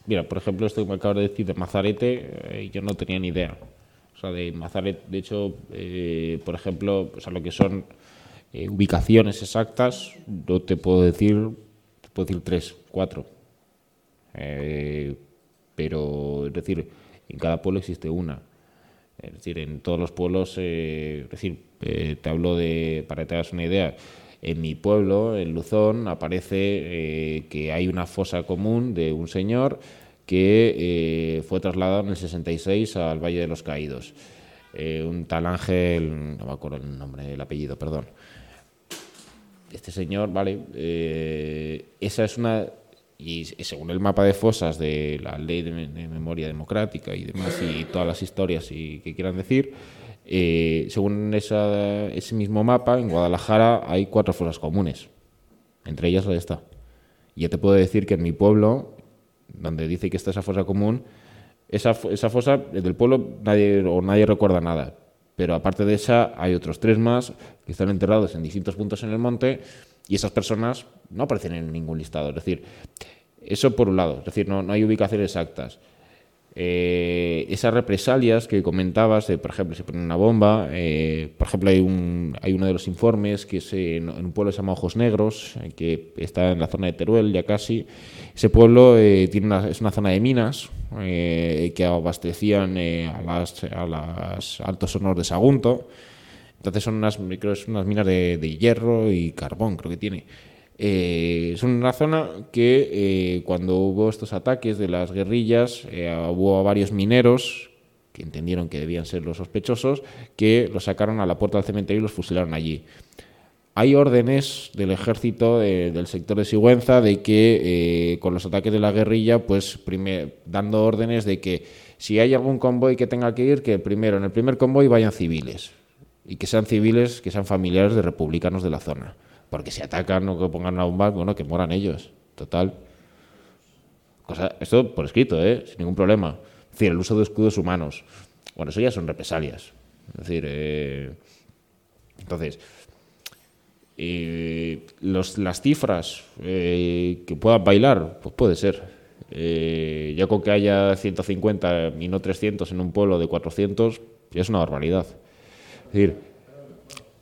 mira, por ejemplo, esto que me acabas de decir de Mazarete, eh, yo no tenía ni idea. O sea, de Mazarete, de hecho, eh, por ejemplo, o sea, lo que son ubicaciones exactas, no te puedo decir, te puedo decir tres, cuatro. Pero, es decir, en cada pueblo existe una. Es decir, en todos los pueblos, eh, es decir, eh, te hablo de, para que te hagas una idea, en mi pueblo, en Luzón, aparece eh, que hay una fosa común de un señor que fue trasladado en el 66 al Valle de los Caídos. Un tal Ángel, no me acuerdo el nombre, el apellido, perdón. Este señor, vale, esa es una y y según el mapa de fosas de la ley de, me- de memoria democrática y demás y todas las historias y que quieran decir eh, según esa- ese mismo mapa en Guadalajara hay cuatro fosas comunes. Entre ellas la de esta. Y ya te puedo decir que en mi pueblo donde dice que está esa fosa común esa, esa fosa del pueblo nadie o nadie recuerda nada. Pero aparte de esa hay otros tres más que están enterrados en distintos puntos en el monte y esas personas no aparecen en ningún listado. Es decir, eso por un lado, es decir, no, no hay ubicaciones exactas. Eh, esas represalias que comentabas, de, por ejemplo, se pone una bomba, eh, por ejemplo, hay, un, hay uno de los informes que es en, en un pueblo que se llama Ojos Negros, eh, que está en la zona de Teruel ya casi. Ese pueblo eh, tiene una, es una zona de minas eh, que abastecían eh, a las a las altos hornos de Sagunto. Entonces son unas, creo son unas minas de, de hierro y carbón, creo que tiene. Eh, es una zona que eh, cuando hubo estos ataques de las guerrillas, eh, hubo varios mineros que entendieron que debían ser los sospechosos, que los sacaron a la puerta del cementerio y los fusilaron allí. Hay órdenes del ejército del sector de Sigüenza de que eh, con los ataques de la guerrilla, pues dando órdenes de que si hay algún convoy que tenga que ir, que primero en el primer convoy vayan civiles y que sean civiles, que sean familiares de republicanos de la zona, porque si atacan o que pongan una bomba, bueno, que moran ellos, total. Cosa, esto por escrito, ¿eh? sin ningún problema. Es decir, el uso de escudos humanos. Bueno, eso ya son represalias. Es decir, eh, entonces, los, las cifras eh, que puedan bailar, pues puede ser. Eh, ya con que haya 150 y no 300 en un pueblo de 400, ya es una barbaridad. Decir,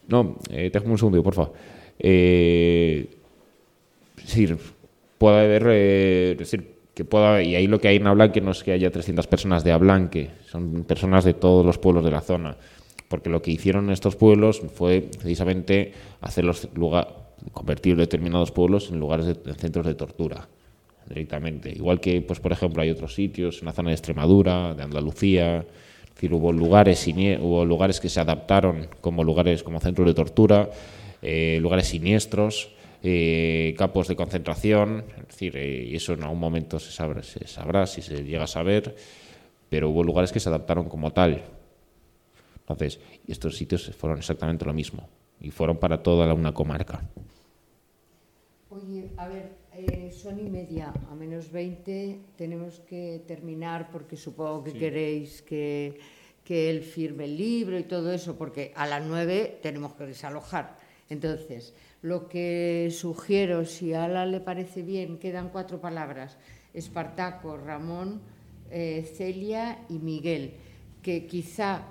no, déjame un segundo, por favor. es decir, puede haber, es decir, que pueda, y ahí lo que hay en Ablanque no es que haya 300 personas de Ablanque, son personas de todos los pueblos de la zona porque lo que hicieron estos pueblos fue precisamente hacer los convertir determinados pueblos en lugares de centros de tortura directamente. Igual que, pues por ejemplo, hay otros sitios en la zona de Extremadura, de Andalucía, decir, hubo lugares, hubo lugares que se adaptaron como lugares, como centros de tortura, eh, lugares siniestros, eh, campos de concentración, es decir, eh, y eso en algún momento se sabrá, se sabrá si se llega a saber, pero hubo lugares que se adaptaron como tal. Entonces, estos sitios fueron exactamente lo mismo y fueron para toda una comarca. Oye, a ver, eh, son y media, a menos 20 tenemos que terminar porque supongo que queréis que, que él firme el libro y todo eso, porque a las 9 tenemos que desalojar. Entonces, lo que sugiero, si a Ala le parece bien, quedan cuatro palabras, Espartaco, Ramón, eh, Celia y Miguel, que quizá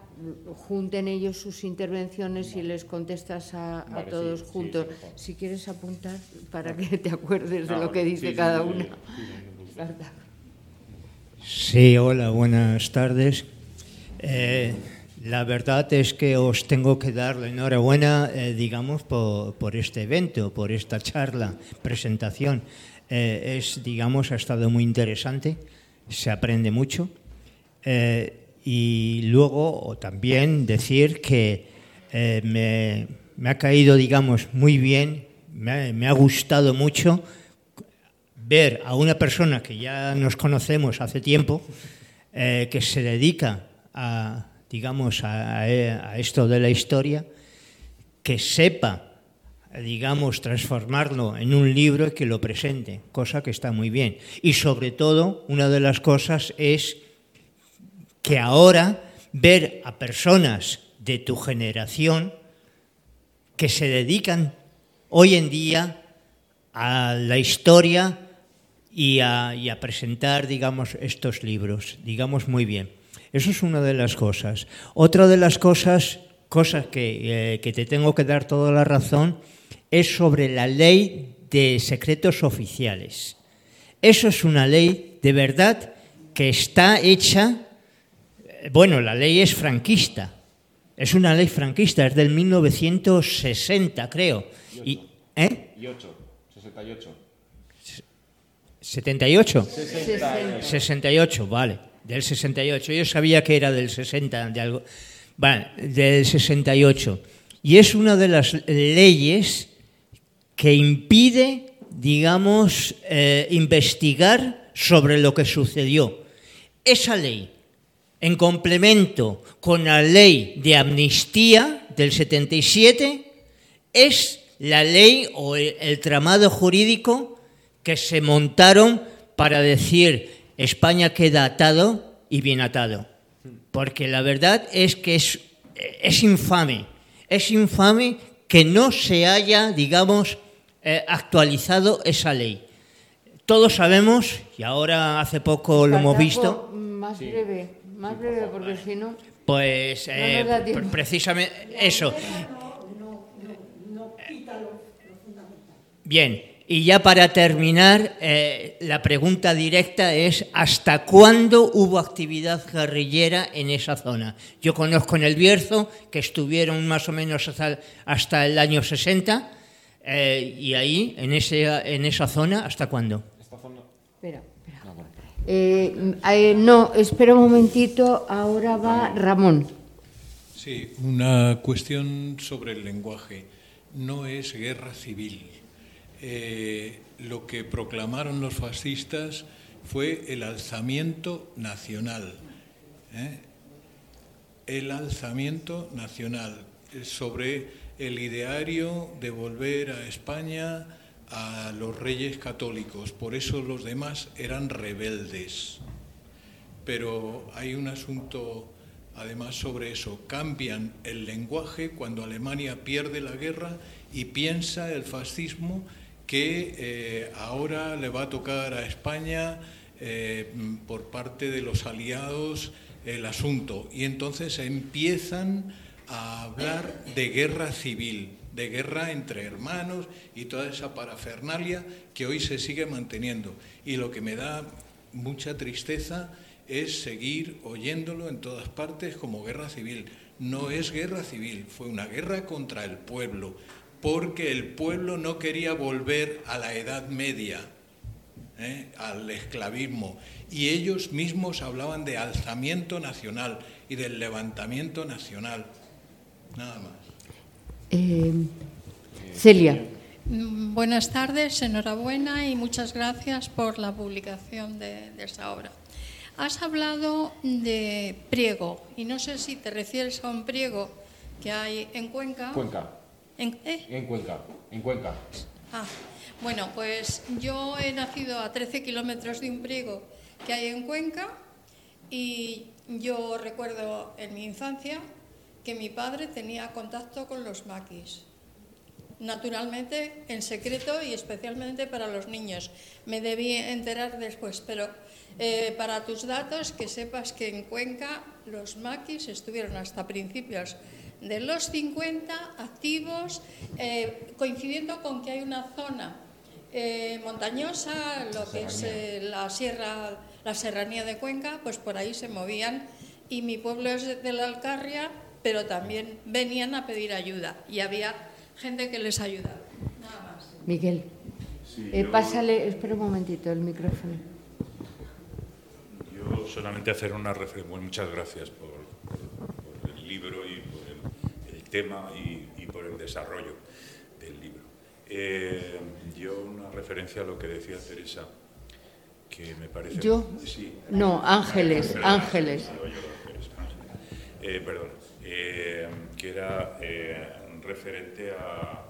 junten ellos sus intervenciones y les contestas a, todos juntos. si quieres apuntar para que te acuerdes de lo que dice cada una. Sí, hola, buenas tardes. Eh, la verdad es que os tengo que dar la enhorabuena, eh, digamos, por, este evento, por esta charla, presentación. Eh, es, digamos, ha estado muy interesante, se aprende mucho. Y luego también decir que eh, me, ha caído, digamos, muy bien, me ha, gustado mucho ver a una persona que ya nos conocemos hace tiempo, eh, que se dedica a, digamos, a, esto de la historia, que sepa digamos, transformarlo en un libro y que lo presente, cosa que está muy bien. Y sobre todo, una de las cosas es que ahora ver a personas de tu generación que se dedican hoy en día a la historia y a, presentar, digamos, estos libros, digamos muy bien. Eso es una de las cosas. Otra de las cosas, cosas que, eh, que te tengo que dar toda la razón, es sobre la ley de secretos oficiales. Eso es una ley de verdad que está hecha bueno, la ley es franquista. Es una ley franquista, es del 1960, creo. Y, ¿eh? 68. ¿78? 68. vale. Del 68. Yo sabía que era del 60, de algo. Bueno, del 68. Y es una de las leyes que impide, digamos, eh, investigar sobre lo que sucedió. Esa ley en complemento con la ley de amnistía del 77, es la ley o el, tramado jurídico que se montaron para decir España queda atado y bien atado. Porque la verdad es que es, es infame, es infame que no se haya, digamos, eh, actualizado esa ley. Todos sabemos, y ahora hace poco lo hemos visto. Más breve más breve, porque si no. Pues eh, precisamente eso. Bien, y ya para terminar, eh, la pregunta directa es, ¿hasta cuándo hubo actividad guerrillera en esa zona? Yo conozco en el Bierzo que estuvieron más o menos hasta, el año 60, eh, y ahí, en, ese, en esa zona, ¿hasta cuándo? Espera. Eh, no, espera un momentito, ahora va Ramón. Sí, una cuestión sobre el lenguaje. No es guerra civil. Eh, lo que proclamaron los fascistas fue el alzamiento nacional. ¿eh? El alzamiento nacional sobre el ideario de volver a España a los reyes católicos. Por eso los demás eran rebeldes. Pero hay un asunto además sobre eso. Cambian el lenguaje cuando Alemania pierde la guerra y piensa el fascismo que eh, ahora le va a tocar a España eh, por parte de los aliados el asunto. Y entonces empiezan a hablar de guerra civil, de guerra entre hermanos y toda esa parafernalia que hoy se sigue manteniendo. Y lo que me da mucha tristeza es seguir oyéndolo en todas partes como guerra civil. No es guerra civil, fue una guerra contra el pueblo, porque el pueblo no quería volver a la Edad Media, ¿eh? al esclavismo, y ellos mismos hablaban de alzamiento nacional y del levantamiento nacional. Nada más. Eh, Celia. Mm, buenas tardes, enhorabuena y muchas gracias por la publicación de, de esta obra. Has hablado de priego y no sé si te refieres a un priego que hay en Cuenca. Cuenca. En, ¿eh? en Cuenca. En Cuenca. Ah, bueno, pues yo he nacido a 13 kilómetros de un priego que hay en Cuenca y yo recuerdo en mi infancia que mi padre tenía contacto con los maquis. Naturalmente, en secreto y especialmente para los niños. Me debí enterar después, pero eh, para tus datos, que sepas que en Cuenca los maquis estuvieron hasta principios de los 50 activos, eh, coincidiendo con que hay una zona eh, montañosa, lo que es eh, la sierra, la serranía de Cuenca, pues por ahí se movían y mi pueblo es de, de la Alcarria, pero también venían a pedir ayuda y había gente que les ayudaba. Nada más. Miguel. Sí, Eh, yo- pásale, espera un momentito el micrófono. Yo solamente hacer una referencia. Bueno, muchas gracias por, por- por el libro y por el, el tema y, y por el desarrollo del libro. Eh, yo una referencia a lo que decía Teresa, que me parece... ¿Yo? Sí. No, Ángeles, Ángeles, Ángeles. Eh, perdón, eh, que era eh, referente a,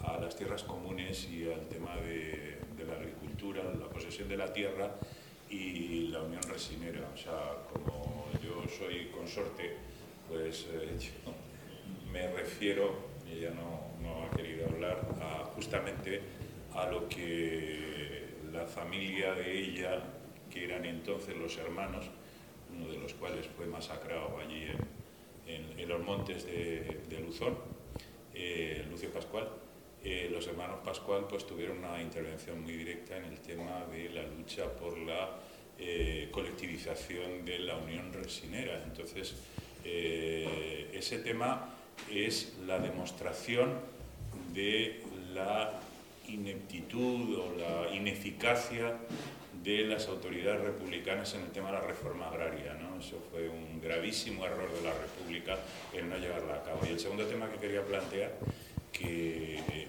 a las tierras comunes y al tema de, de la agricultura, la posesión de la tierra y la unión resinera. O sea, como yo soy consorte, pues eh, yo me refiero, ella no, no ha querido hablar, a, justamente a lo que la familia de ella, que eran entonces los hermanos, uno de los cuales fue masacrado allí en, en- los montes de, Luzón, eh, Lucio Pascual, eh, los hermanos Pascual pues tuvieron una intervención muy directa en el tema de la lucha por la eh, colectivización de la unión resinera. Entonces, ese tema es la demostración de la ineptitud o la ineficacia de las autoridades republicanas en el tema de la reforma agraria. ¿no? Eso fue un gravísimo error de la República en no llevarla a cabo. Y el segundo tema que quería plantear, que eh,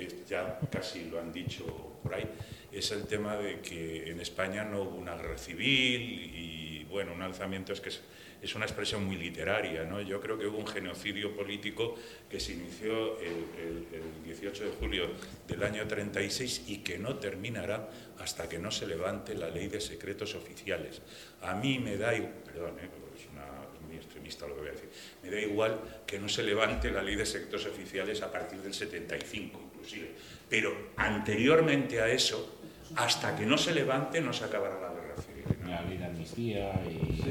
es- ya casi lo han dicho por ahí, es el tema de que en España no hubo una guerra civil y, bueno, un alzamiento es que es, una expresión muy literaria, ¿no? Yo creo que hubo un genocidio político que se inició el, el- el 18 de julio del año 36 y que no terminará hasta que no se levante la ley de secretos oficiales. A mí me da igual, perdón, ¿eh? es, una- es muy extremista lo que voy a decir, me da igual que no se levante la ley de secretos oficiales a partir del 75 inclusive, pero anteriormente a eso, hasta que no se levante no se acabará la guerra civil. ¿no? La ley de amnistía y...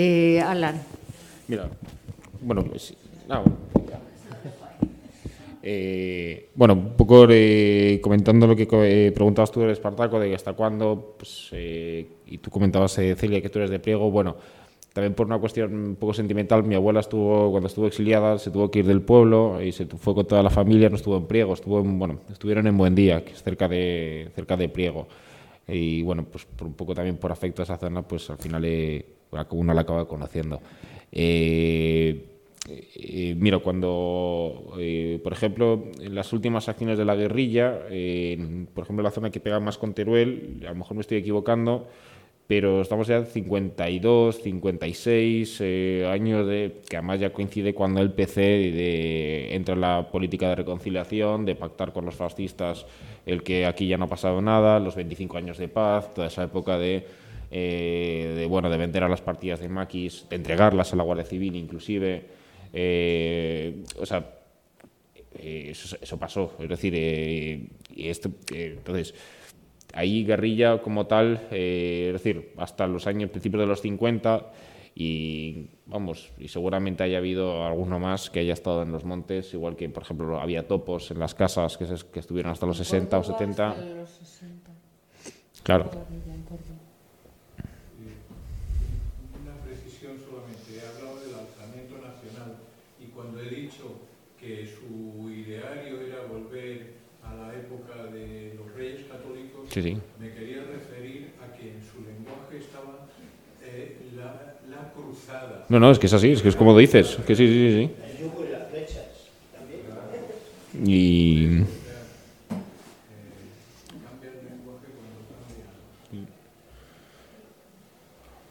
Eh, Alan. Mira, bueno, pues, no, ya. Eh, bueno, un poco eh, comentando lo que eh, preguntabas tú del Espartaco, de hasta cuándo, pues, eh, y tú comentabas, eh, Celia, que tú eres de Priego, bueno, también por una cuestión un poco sentimental, mi abuela estuvo, cuando estuvo exiliada, se tuvo que ir del pueblo y se fue con toda la familia, no estuvo en Priego, estuvo en, bueno, estuvieron en Buendía, que es cerca de, cerca de Priego. Y bueno, pues por un poco también por afecto a esa zona, pues al final eh, uno la acaba conociendo. Eh, eh, mira, cuando, eh, por ejemplo, en las últimas acciones de la guerrilla, por ejemplo, la zona que pega más con Teruel, a lo mejor me estoy equivocando, pero estamos ya 52, 56 eh, años de que además ya coincide cuando el PC entra en la política de reconciliación, de pactar con los fascistas el que aquí ya no ha pasado nada, los 25 años de paz, toda esa época de, eh, de bueno de vender a las partidas de maquis, de entregarlas a la Guardia Civil inclusive, eh, o sea eh, eso, eso, pasó, es decir, eh, y esto, eh, entonces ahí guerrilla como tal, es decir, hasta los años, principios de los 50 y vamos, y seguramente haya habido alguno más que haya estado en los montes, igual que por ejemplo había topos en las casas que, se, que estuvieron hasta los 60 o 70. Claro. Una precisión solamente, he hablado del alzamiento nacional y cuando he dicho que su ideario era volver a la época de los reyes católicos, Sí, sí. me quería referir a que en su lenguaje estaba eh, la, la cruzada. No, no, es que es así, es que es como dices, que sí, sí, sí. El yugo y las flechas también. sí. Y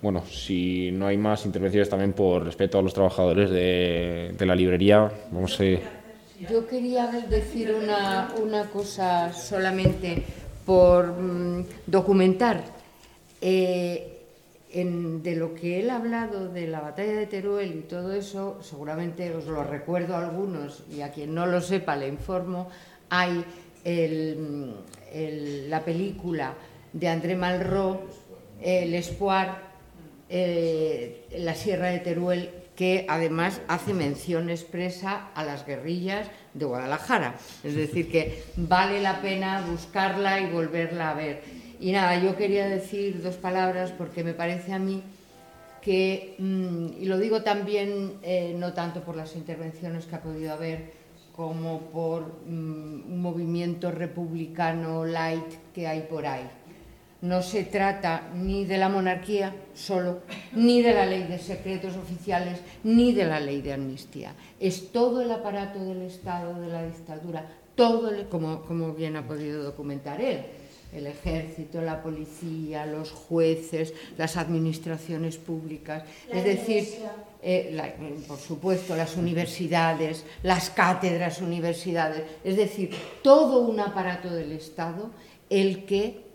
bueno, si no hay más intervenciones también por respeto a los trabajadores de, la librería, vamos a... Yo quería decir una, una cosa solamente por mm, documentar. Eh, de lo que él ha hablado de la batalla de Teruel y todo eso, seguramente os lo recuerdo a algunos y a quien no lo sepa le informo, hay el- la película de André Malraux, El Espoir, eh, la Sierra de Teruel, que además hace mención expresa a las guerrillas de Guadalajara. Es decir, que vale la pena buscarla y volverla a ver. Y nada, yo quería decir dos palabras porque me parece a mí que, mm, y lo digo también eh, no tanto por las intervenciones que ha podido haber, como por mm, un movimiento republicano light que hay por ahí. No se trata ni de la monarquía solo, ni de la ley de secretos oficiales, ni de la ley de amnistía. Es todo el aparato del Estado, de la dictadura, todo, el- como, como bien ha podido documentar él, el ejército, la policía, los jueces, las administraciones públicas, La es decir, eh, la- por supuesto, las universidades, las cátedras universidades, es decir, todo un aparato del Estado el que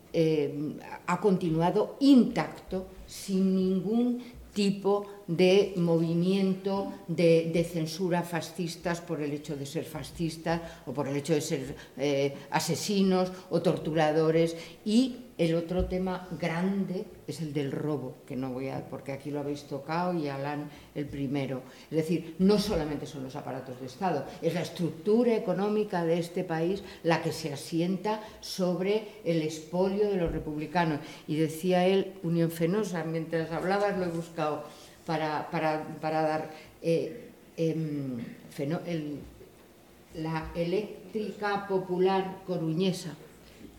ha continuado intacto sin ningún tipo de movimiento de, de censura fascistas por el hecho de ser fascistas o por el hecho de ser eh, asesinos o torturadores. Y el otro tema grande es el del robo, que no voy a, porque aquí lo habéis tocado y Alan el primero. Es decir, no solamente son los aparatos de Estado, es la estructura económica de este país la que se asienta sobre el expolio de los republicanos. Y decía él, Unión Fenosa, mientras hablabas lo he buscado para, para, para dar eh, em, la eléctrica popular coruñesa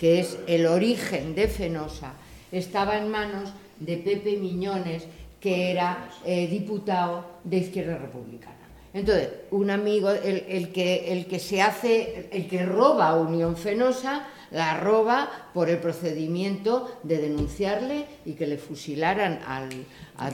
que es el origen de Fenosa, estaba en manos de Pepe Miñones, que era eh, diputado de Izquierda Republicana. Entonces, un amigo, el, el que, el que se hace, el que roba a Unión Fenosa, la roba por el procedimiento de denunciarle y que le fusilaran al,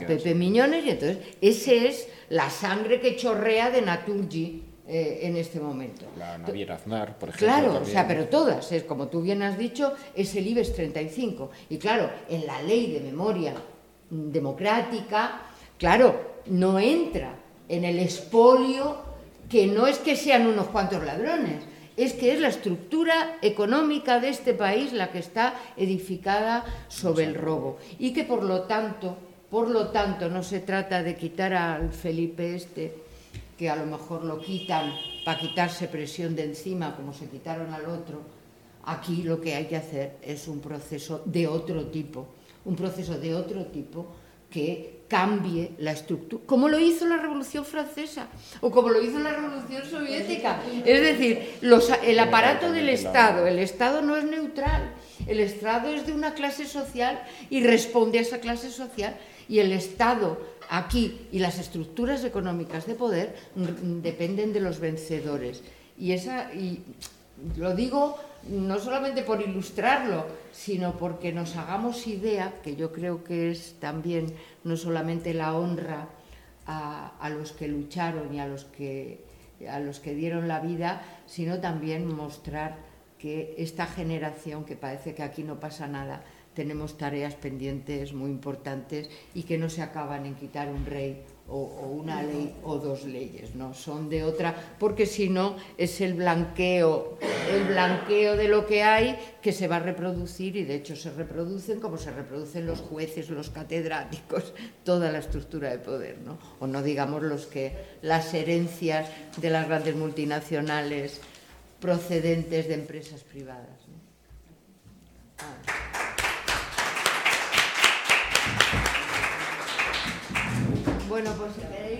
Pepe. Miñones, y entonces esa es la sangre que chorrea de Naturgi eh, en este momento. La Naviera Aznar, por ejemplo. Claro, o sea, pero todas, es como tú bien has dicho, es el IBEX 35. Y claro, en la ley de memoria democrática, claro, no entra en el expolio que no es que sean unos cuantos ladrones, es que es la estructura económica de este país la que está edificada sobre el robo y que por lo tanto, por lo tanto no se trata de quitar al Felipe este que a lo mejor lo quitan para quitarse presión de encima como se quitaron al otro. Aquí lo que hay que hacer es un proceso de otro tipo, un proceso de otro tipo que cambie la estructura, como lo hizo la Revolución Francesa o como lo hizo la Revolución Soviética. Es decir, el aparato del Estado, el Estado no es neutral, el Estado es de una clase social y responde a esa clase social y el Estado aquí y las estructuras económicas de poder dependen de los vencedores. Y, esa, y lo digo no solamente por ilustrarlo, sino porque nos hagamos idea, que yo creo que es también no solamente la honra a, los que lucharon y a los que, a los que dieron la vida, sino también mostrar que esta generación, que parece que aquí no pasa nada, tenemos tareas pendientes muy importantes y que no se acaban en quitar un rey o, una ley o dos leyes, no son de otra, porque si no es el blanqueo, el blanqueo de lo que hay que se va a reproducir y de hecho se reproducen como se reproducen los jueces, los catedráticos, toda la estructura de poder, ¿no? O no digamos los que las herencias de las grandes multinacionales procedentes de empresas privadas. Ah. Bueno, pues queréis